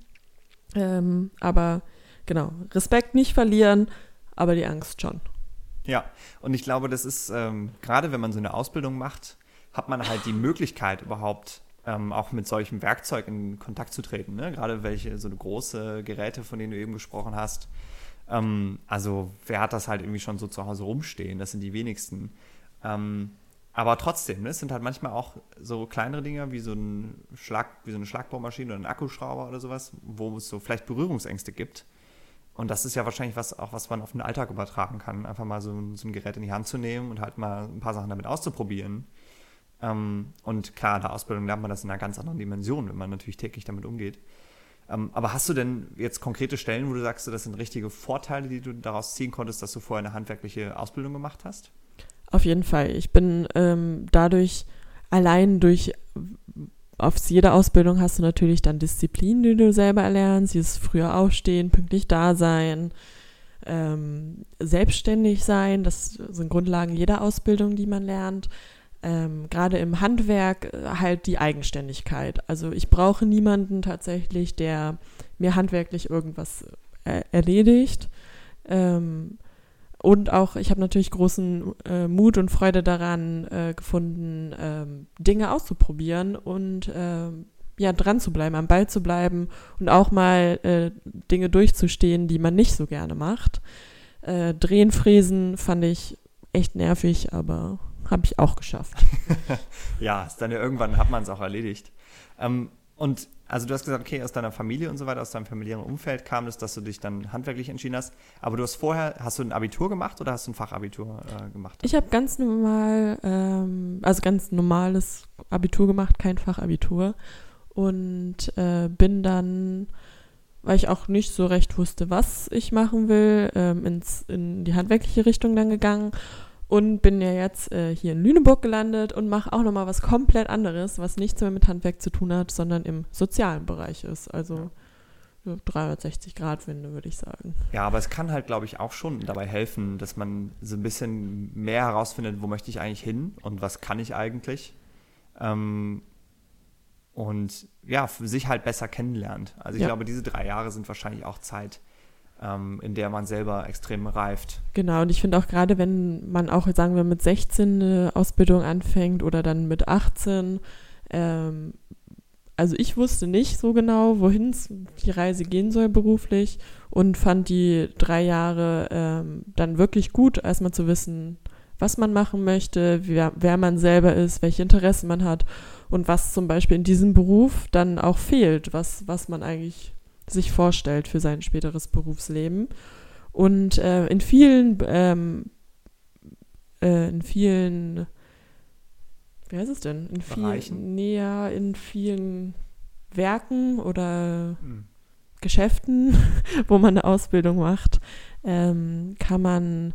Ähm, aber genau, Respekt nicht verlieren, aber die Angst schon. Ja, und ich glaube, das ist, ähm, gerade wenn man so eine Ausbildung macht, hat man halt die Möglichkeit überhaupt ähm, auch mit solchem Werkzeug in Kontakt zu treten. Ne? Gerade welche so eine große Geräte, von denen du eben gesprochen hast. Ähm, also wer hat das halt irgendwie schon so zu Hause rumstehen? Das sind die wenigsten. Ähm, aber trotzdem, ne, es sind halt manchmal auch so kleinere Dinge wie so, ein Schlag, wie so eine Schlagbohrmaschine oder ein Akkuschrauber oder sowas, wo es so vielleicht Berührungsängste gibt. Und das ist ja wahrscheinlich was, auch was man auf den Alltag übertragen kann. Einfach mal so, so ein Gerät in die Hand zu nehmen und halt mal ein paar Sachen damit auszuprobieren. Ähm, und klar, in der Ausbildung lernt man das in einer ganz anderen Dimension, wenn man natürlich täglich damit umgeht. Ähm, aber hast du denn jetzt konkrete Stellen, wo du sagst, das sind richtige Vorteile, die du daraus ziehen konntest, dass du vorher eine handwerkliche Ausbildung gemacht hast? Auf jeden Fall. Ich bin ähm, dadurch allein durch auf jede Ausbildung hast du natürlich dann Disziplin, die du selber erlernst, dieses früher aufstehen, pünktlich da sein, ähm, selbstständig sein, das sind Grundlagen jeder Ausbildung, die man lernt. Ähm, Gerade im Handwerk äh, halt die Eigenständigkeit. Also ich brauche niemanden tatsächlich, der mir handwerklich irgendwas äh, erledigt. Ähm, und auch, ich habe natürlich großen äh, Mut und Freude daran äh, gefunden, ähm, Dinge auszuprobieren und ähm, ja, dran zu bleiben, am Ball zu bleiben und auch mal äh, Dinge durchzustehen, die man nicht so gerne macht. Äh, Drehen, Fräsen fand ich echt nervig, aber habe ich auch geschafft. *laughs* Ja, ist dann ja irgendwann hat man es auch erledigt. Ähm, und also du hast gesagt, okay, aus deiner Familie und so weiter, aus deinem familiären Umfeld kam es, dass du dich dann handwerklich entschieden hast. Aber du hast vorher, hast du ein Abitur gemacht oder hast du ein Fachabitur äh, gemacht? Ich habe ganz normal, ähm, also ganz normales Abitur gemacht, kein Fachabitur. Und äh, bin dann, weil ich auch nicht so recht wusste, was ich machen will, ähm, ins, in die handwerkliche Richtung dann gegangen. Und bin ja jetzt äh, hier in Lüneburg gelandet und mache auch nochmal was komplett anderes, was nichts mehr mit Handwerk zu tun hat, sondern im sozialen Bereich ist. Also so 360-Grad-Wende, würde ich sagen. Ja, aber es kann halt, glaube ich, auch schon dabei helfen, dass man so ein bisschen mehr herausfindet, wo möchte ich eigentlich hin und was kann ich eigentlich. Ähm, und ja, sich halt besser kennenlernt. Also ich Ja. glaube, diese drei Jahre sind wahrscheinlich auch Zeit, ähm, in der man selber extrem reift. Genau, und ich finde auch gerade, wenn man auch, sagen wir, mit 16 eine Ausbildung anfängt oder dann mit 18, ähm, also ich wusste nicht so genau, wohin die Reise gehen soll beruflich und fand die drei Jahre ähm, dann wirklich gut, erstmal zu wissen, was man machen möchte, wer, wer man selber ist, welche Interessen man hat und was zum Beispiel in diesem Beruf dann auch fehlt, was, was man eigentlich sich vorstellt für sein späteres Berufsleben. Und äh, in vielen, ähm, äh, in vielen, wie heißt es denn? In vielen, ja, in vielen Werken oder Hm. Geschäften, *laughs* wo man eine Ausbildung macht, ähm, kann man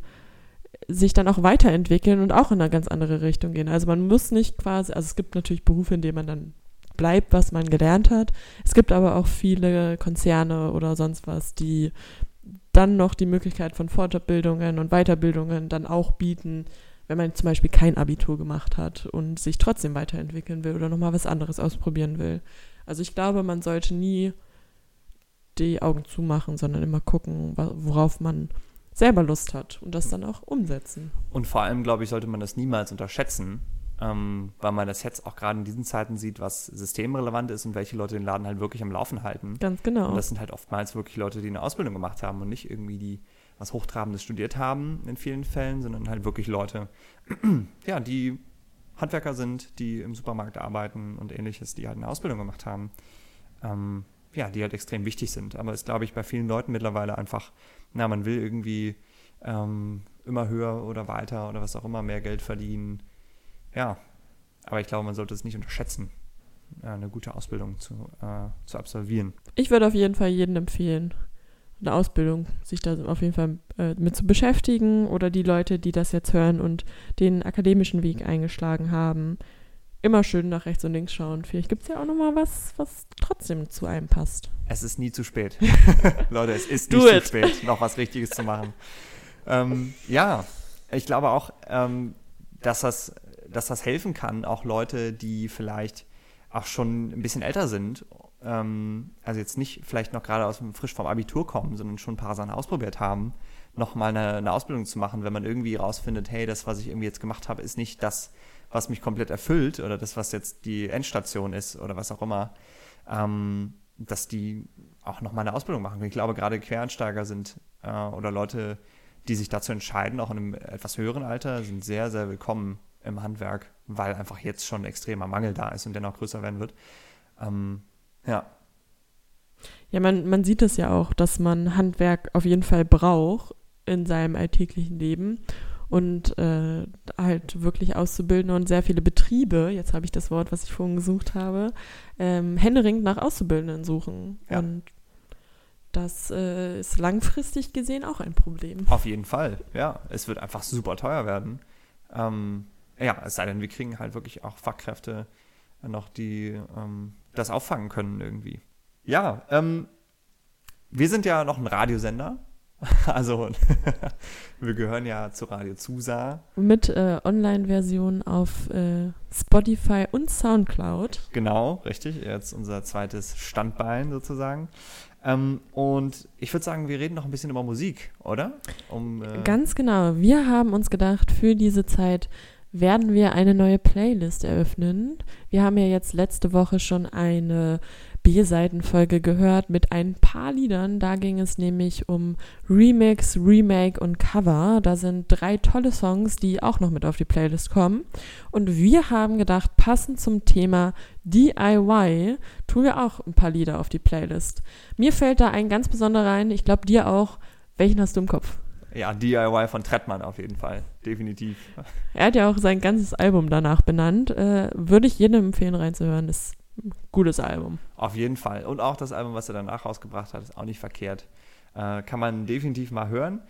sich dann auch weiterentwickeln und auch in eine ganz andere Richtung gehen. Also man muss nicht quasi, also es gibt natürlich Berufe, in denen man dann bleibt, was man gelernt hat. Es gibt aber auch viele Konzerne oder sonst was, die dann noch die Möglichkeit von Fortbildungen und Weiterbildungen dann auch bieten, wenn man zum Beispiel kein Abitur gemacht hat und sich trotzdem weiterentwickeln will oder nochmal was anderes ausprobieren will. Also ich glaube, man sollte nie die Augen zumachen, sondern immer gucken, worauf man selber Lust hat und das dann auch umsetzen. Und vor allem, glaube ich, sollte man das niemals unterschätzen, ähm, weil man das jetzt auch gerade in diesen Zeiten sieht, was systemrelevant ist und welche Leute den Laden halt wirklich am Laufen halten. Ganz genau. Und das sind halt oftmals wirklich Leute, die eine Ausbildung gemacht haben und nicht irgendwie die was Hochtrabendes studiert haben in vielen Fällen, sondern halt wirklich Leute, *clears throat* ja, die Handwerker sind, die im Supermarkt arbeiten und ähnliches, die halt eine Ausbildung gemacht haben. Ähm, ja, die halt extrem wichtig sind. Aber es glaube ich bei vielen Leuten mittlerweile einfach, na, man will irgendwie ähm, immer höher oder weiter oder was auch immer, mehr Geld verdienen. Ja, aber ich glaube, man sollte es nicht unterschätzen, äh, eine gute Ausbildung zu, äh, zu absolvieren. Ich würde auf jeden Fall jedem empfehlen, eine Ausbildung, sich da auf jeden Fall äh, mit zu beschäftigen oder die Leute, die das jetzt hören und den akademischen Weg eingeschlagen haben, immer schön nach rechts und links schauen. Vielleicht gibt es ja auch noch mal was, was trotzdem zu einem passt. Es ist nie zu spät. *laughs* Leute, es ist nicht it. zu spät, noch was Richtiges zu machen. ähm, ja, ich glaube auch, ähm, dass, das, dass das helfen kann, auch Leute, die vielleicht auch schon ein bisschen älter sind, ähm, also jetzt nicht vielleicht noch gerade aus dem, frisch vom Abitur kommen, sondern schon ein paar Sachen ausprobiert haben, nochmal eine, eine Ausbildung zu machen, wenn man irgendwie rausfindet, hey, das, was ich irgendwie jetzt gemacht habe, ist nicht das, was mich komplett erfüllt oder das, was jetzt die Endstation ist oder was auch immer, ähm, dass die auch nochmal eine Ausbildung machen. Ich glaube, gerade Quereinsteiger sind äh, oder Leute, die sich dazu entscheiden, auch in einem etwas höheren Alter, sind sehr, sehr willkommen im Handwerk, weil einfach jetzt schon ein extremer Mangel da ist und der noch größer werden wird. Ähm, ja, Ja, man, man sieht es ja auch, dass man Handwerk auf jeden Fall braucht in seinem alltäglichen Leben und äh, halt wirklich auszubilden und sehr viele Betriebe, jetzt habe ich das Wort, was ich vorhin gesucht habe, ähm, händeringend nach Auszubildenden suchen. Ja. Und das äh, ist langfristig gesehen auch ein Problem. Auf jeden Fall, ja. Es wird einfach super teuer werden. Ähm, ja, es sei denn, wir kriegen halt wirklich auch Fachkräfte noch, die ähm, das auffangen können irgendwie. Ja, ähm, wir sind ja noch ein Radiosender. *laughs* Also *laughs* wir gehören ja zu Radio Zusa. Mit äh, Online-Version auf äh, Spotify und Soundcloud. Genau, richtig. Jetzt unser zweites Standbein sozusagen. Ähm, und ich würde sagen, wir reden noch ein bisschen über Musik, oder? Um, äh, Ganz genau. Wir haben uns gedacht, für diese Zeit werden wir eine neue Playlist eröffnen. Wir haben ja jetzt letzte Woche schon eine B-Seitenfolge gehört mit ein paar Liedern. Da ging es nämlich um Remix, Remake und Cover. Da sind drei tolle Songs, die auch noch mit auf die Playlist kommen. Und wir haben gedacht, passend zum Thema DIY tun wir auch ein paar Lieder auf die Playlist. Mir fällt da ein ganz besonderer ein. Ich glaube dir auch. Welchen hast du im Kopf? Ja, DIY von Trettmann auf jeden Fall. Definitiv. Er hat ja auch sein ganzes Album danach benannt. Äh, würde ich jedem empfehlen, reinzuhören. Ist ein gutes Album. Auf jeden Fall. Und auch das Album, was er danach rausgebracht hat, ist auch nicht verkehrt. Äh, kann man definitiv mal hören.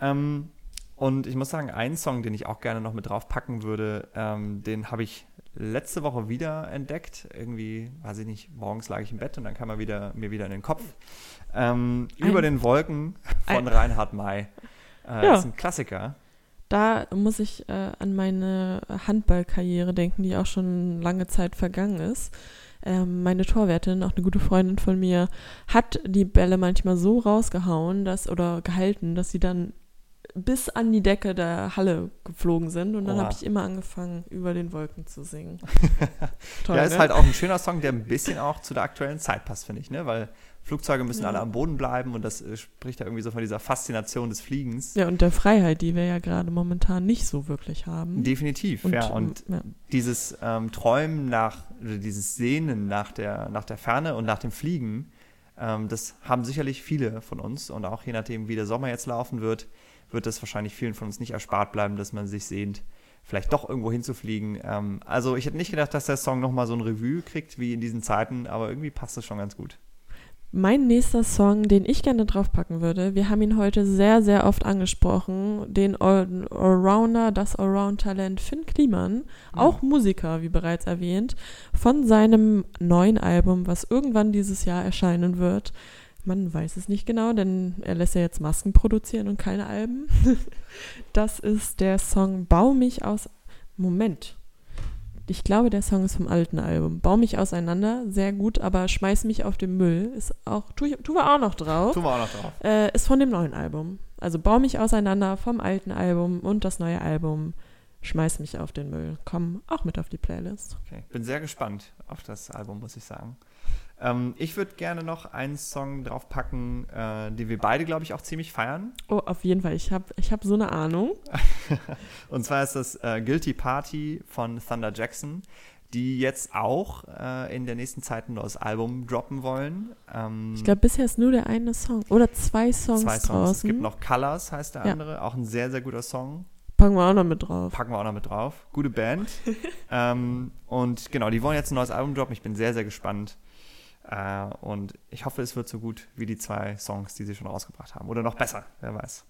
Ähm, und ich muss sagen, einen Song, den ich auch gerne noch mit draufpacken würde, ähm, den habe ich letzte Woche wieder entdeckt. Irgendwie, weiß ich nicht, morgens lag ich im Bett und dann kam er wieder, mir wieder in den Kopf. Ähm, über den Wolken von ein- Reinhard May. Äh, Ja. Ist ein Klassiker. Da muss ich äh, an meine Handballkarriere denken, die auch schon lange Zeit vergangen ist. Ähm, meine Torwärtin, auch eine gute Freundin von mir, hat die Bälle manchmal so rausgehauen, dass oder gehalten, dass sie dann bis an die Decke der Halle geflogen sind. Und dann habe ich immer angefangen, über den Wolken zu singen. *laughs* Toll, ja, ist ne? halt auch ein schöner Song, der ein bisschen auch zu der aktuellen Zeit passt, finde ich, ne? Weil Flugzeuge müssen Ja. alle am Boden bleiben und das äh, spricht ja irgendwie so von dieser Faszination des Fliegens. ja, und der Freiheit, die wir ja gerade momentan nicht so wirklich haben. Definitiv, Und, ja. Und ähm, ja. dieses ähm, Träumen nach, oder dieses Sehnen nach der, nach der Ferne und nach dem Fliegen, ähm, das haben sicherlich viele von uns. Und auch je nachdem, wie der Sommer jetzt laufen wird, wird es wahrscheinlich vielen von uns nicht erspart bleiben, dass man sich sehnt, vielleicht doch irgendwo hinzufliegen. Ähm, also ich hätte nicht gedacht, dass der Song nochmal so ein Revue kriegt wie in diesen Zeiten, aber irgendwie passt es schon ganz gut. Mein nächster Song, den ich gerne draufpacken würde, wir haben ihn heute sehr, sehr oft angesprochen, den All- Allrounder, das Allround-Talent Finn Kliman, auch Musiker, wie bereits erwähnt, von seinem neuen Album, was irgendwann dieses Jahr erscheinen wird. Man weiß es nicht genau, denn er lässt ja jetzt Masken produzieren und keine Alben. *laughs* Das ist der Song Bau mich aus. Moment. Ich glaube, der Song ist vom alten Album. Bau mich auseinander, sehr gut, aber schmeiß mich auf den Müll ist auch, tu, ich- tun wir auch noch drauf. Tun wir auch noch drauf. Äh, ist von dem neuen Album. Also Bau mich auseinander vom alten Album und das neue Album. schmeiß mich auf den Müll. Komm auch mit auf die Playlist. Okay, bin sehr gespannt auf das Album, muss ich sagen. Ähm, ich würde gerne noch einen Song draufpacken, äh, den wir beide, glaube ich, auch ziemlich feiern. Oh, auf jeden Fall. Ich habe ich hab so eine Ahnung. *laughs* Und zwar ist das äh, Guilty Party von Thunder Jackson, die jetzt auch äh, in der nächsten Zeit ein neues Album droppen wollen. Ähm, Ich glaube, bisher ist nur der eine Song. Oder zwei Songs, zwei Songs. draußen. Es gibt noch Colors, heißt der Ja. andere. Auch ein sehr, sehr guter Song. Packen wir auch noch mit drauf. Packen wir auch noch mit drauf. Gute Band. *laughs* ähm, und genau, die wollen jetzt ein neues Album droppen. Ich bin sehr, sehr gespannt. Äh, und ich hoffe, es wird so gut wie die zwei Songs, die sie schon rausgebracht haben. Oder noch besser, wer weiß.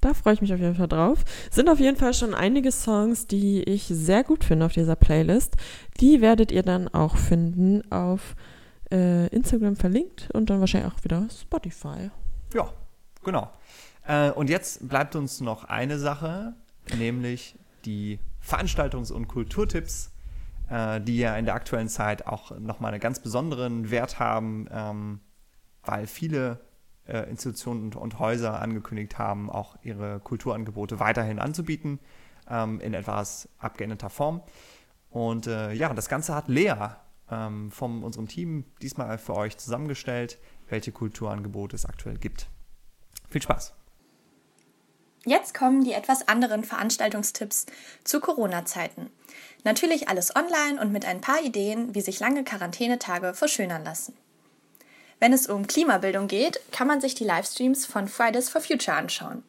Da freue ich mich auf jeden Fall drauf. Sind auf jeden Fall schon einige Songs, die ich sehr gut finde auf dieser Playlist. Die werdet ihr dann auch finden auf äh, Instagram verlinkt und dann wahrscheinlich auch wieder Spotify. Ja, genau. Äh, und jetzt bleibt uns noch eine Sache, nämlich die Veranstaltungs- und Kulturtipps, äh, die ja in der aktuellen Zeit auch nochmal einen ganz besonderen Wert haben, ähm, weil viele äh, Institutionen und, und Häuser angekündigt haben, auch ihre Kulturangebote weiterhin anzubieten, ähm, in etwas abgeänderter Form. Und äh, ja, das Ganze hat Lea ähm, von unserem Team diesmal für euch zusammengestellt, welche Kulturangebote es aktuell gibt. Viel Spaß! Jetzt kommen die etwas anderen Veranstaltungstipps zu Corona-Zeiten. Natürlich alles online und mit ein paar Ideen, wie sich lange Quarantänetage verschönern lassen. Wenn es um Klimabildung geht, kann man sich die Livestreams von Fridays for Future anschauen.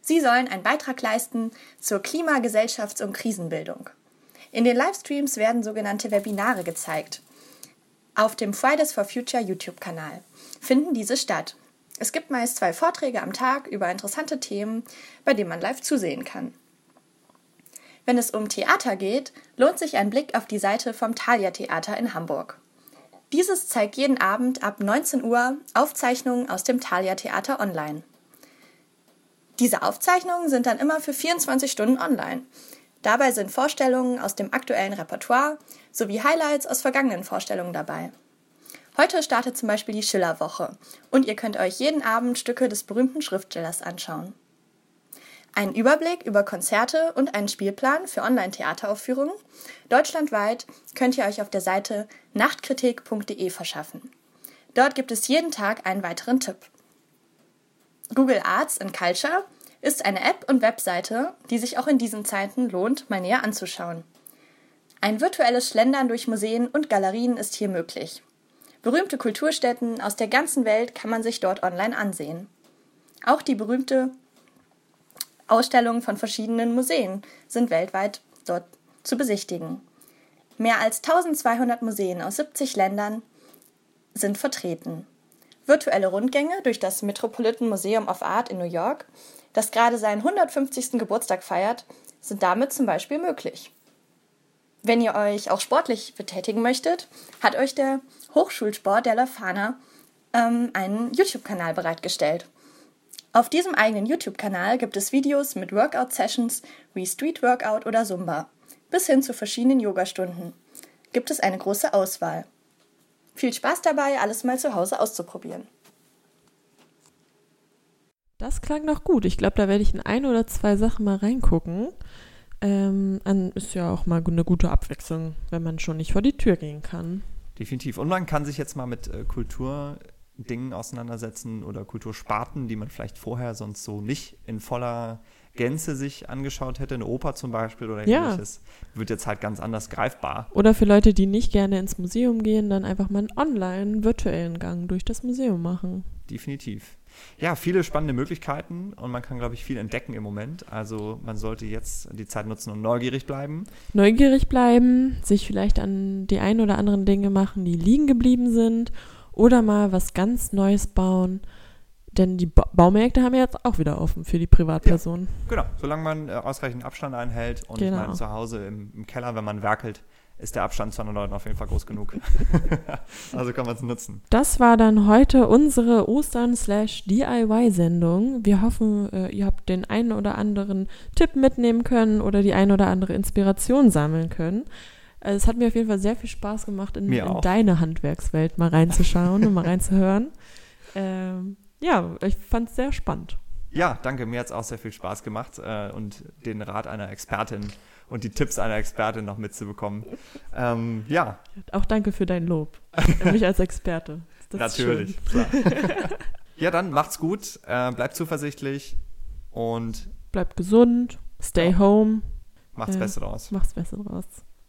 Sie sollen einen Beitrag leisten zur Klima-, Gesellschafts- und Krisenbildung. In den Livestreams werden sogenannte Webinare gezeigt. Auf dem Fridays for Future YouTube-Kanal finden diese statt. Es gibt meist zwei Vorträge am Tag über interessante Themen, bei denen man live zusehen kann. Wenn es um Theater geht, lohnt sich ein Blick auf die Seite vom Thalia Theater in Hamburg. Dieses zeigt jeden Abend ab 19 Uhr Aufzeichnungen aus dem Thalia Theater online. Diese Aufzeichnungen sind dann immer für 24 Stunden online. Dabei sind Vorstellungen aus dem aktuellen Repertoire sowie Highlights aus vergangenen Vorstellungen dabei. Heute startet zum Beispiel die Schillerwoche und ihr könnt euch jeden Abend Stücke des berühmten Schriftstellers anschauen. Einen Überblick über Konzerte und einen Spielplan für Online-Theateraufführungen deutschlandweit könnt ihr euch auf der Seite nachtkritik.de verschaffen. Dort gibt es jeden Tag einen weiteren Tipp. Google Arts and Culture ist eine App und Webseite, die sich auch in diesen Zeiten lohnt, mal näher anzuschauen. Ein virtuelles Schlendern durch Museen und Galerien ist hier möglich. Berühmte Kulturstätten aus der ganzen Welt kann man sich dort online ansehen. Auch die berühmte Ausstellungen von verschiedenen Museen sind weltweit dort zu besichtigen. Mehr als 1200 Museen aus 70 Ländern sind vertreten. Virtuelle Rundgänge durch das Metropolitan Museum of Art in New York, das gerade seinen 150. Geburtstag feiert, sind damit zum Beispiel möglich. Wenn ihr euch auch sportlich betätigen möchtet, hat euch der Hochschulsport der Lafana ähm, einen YouTube-Kanal bereitgestellt. Auf diesem eigenen YouTube-Kanal gibt es Videos mit Workout-Sessions wie Street Workout oder Zumba, bis hin zu verschiedenen Yogastunden. Gibt es eine große Auswahl. Viel Spaß dabei, alles mal zu Hause auszuprobieren. Das klang noch gut. Ich glaube, da werde ich in ein oder zwei Sachen mal reingucken. Ähm, ist ja auch mal eine gute Abwechslung, wenn man schon nicht vor die Tür gehen kann. Definitiv. Und man kann sich jetzt mal mit äh, Kulturdingen auseinandersetzen oder Kultursparten, die man vielleicht vorher sonst so nicht in voller Gänze sich angeschaut hätte. Eine Oper zum Beispiel oder Ja. ähnliches. Wird jetzt halt ganz anders greifbar. Oder für Leute, die nicht gerne ins Museum gehen, dann einfach mal einen online virtuellen Gang durch das Museum machen. Definitiv. Ja, viele spannende Möglichkeiten und man kann, glaube ich, viel entdecken im Moment. Also man sollte jetzt die Zeit nutzen und neugierig bleiben. Neugierig bleiben, sich vielleicht an die ein oder anderen Dinge machen, die liegen geblieben sind oder mal was ganz Neues bauen. Denn die ba Baumärkte haben ja jetzt auch wieder offen für die Privatpersonen. Genau, solange man äh, ausreichend Abstand einhält und Genau. zu Hause im, im Keller, wenn man werkelt, ist der Abstand zu anderen Leuten auf jeden Fall groß genug. *laughs* also kann man es nutzen. Das war dann heute unsere Ostern-DIY-Sendung. Wir hoffen, äh, ihr habt den einen oder anderen Tipp mitnehmen können oder die ein oder andere Inspiration sammeln können. Äh, Es hat mir auf jeden Fall sehr viel Spaß gemacht, in, in deine Handwerkswelt mal reinzuschauen und mal reinzuhören. *laughs* Ähm, ja, ich fand es sehr spannend. Ja, danke. Mir hat es auch sehr viel Spaß gemacht äh, und den Rat einer Expertin und die Tipps einer Expertin noch mitzubekommen. Ähm, ja. Auch danke für dein Lob. *laughs* Mich als Experte. Das Natürlich, klar. *laughs* ja, dann macht's gut, äh, bleibt zuversichtlich und bleibt gesund, stay ja. home. Macht's äh, Beste draus. Macht's Beste draus.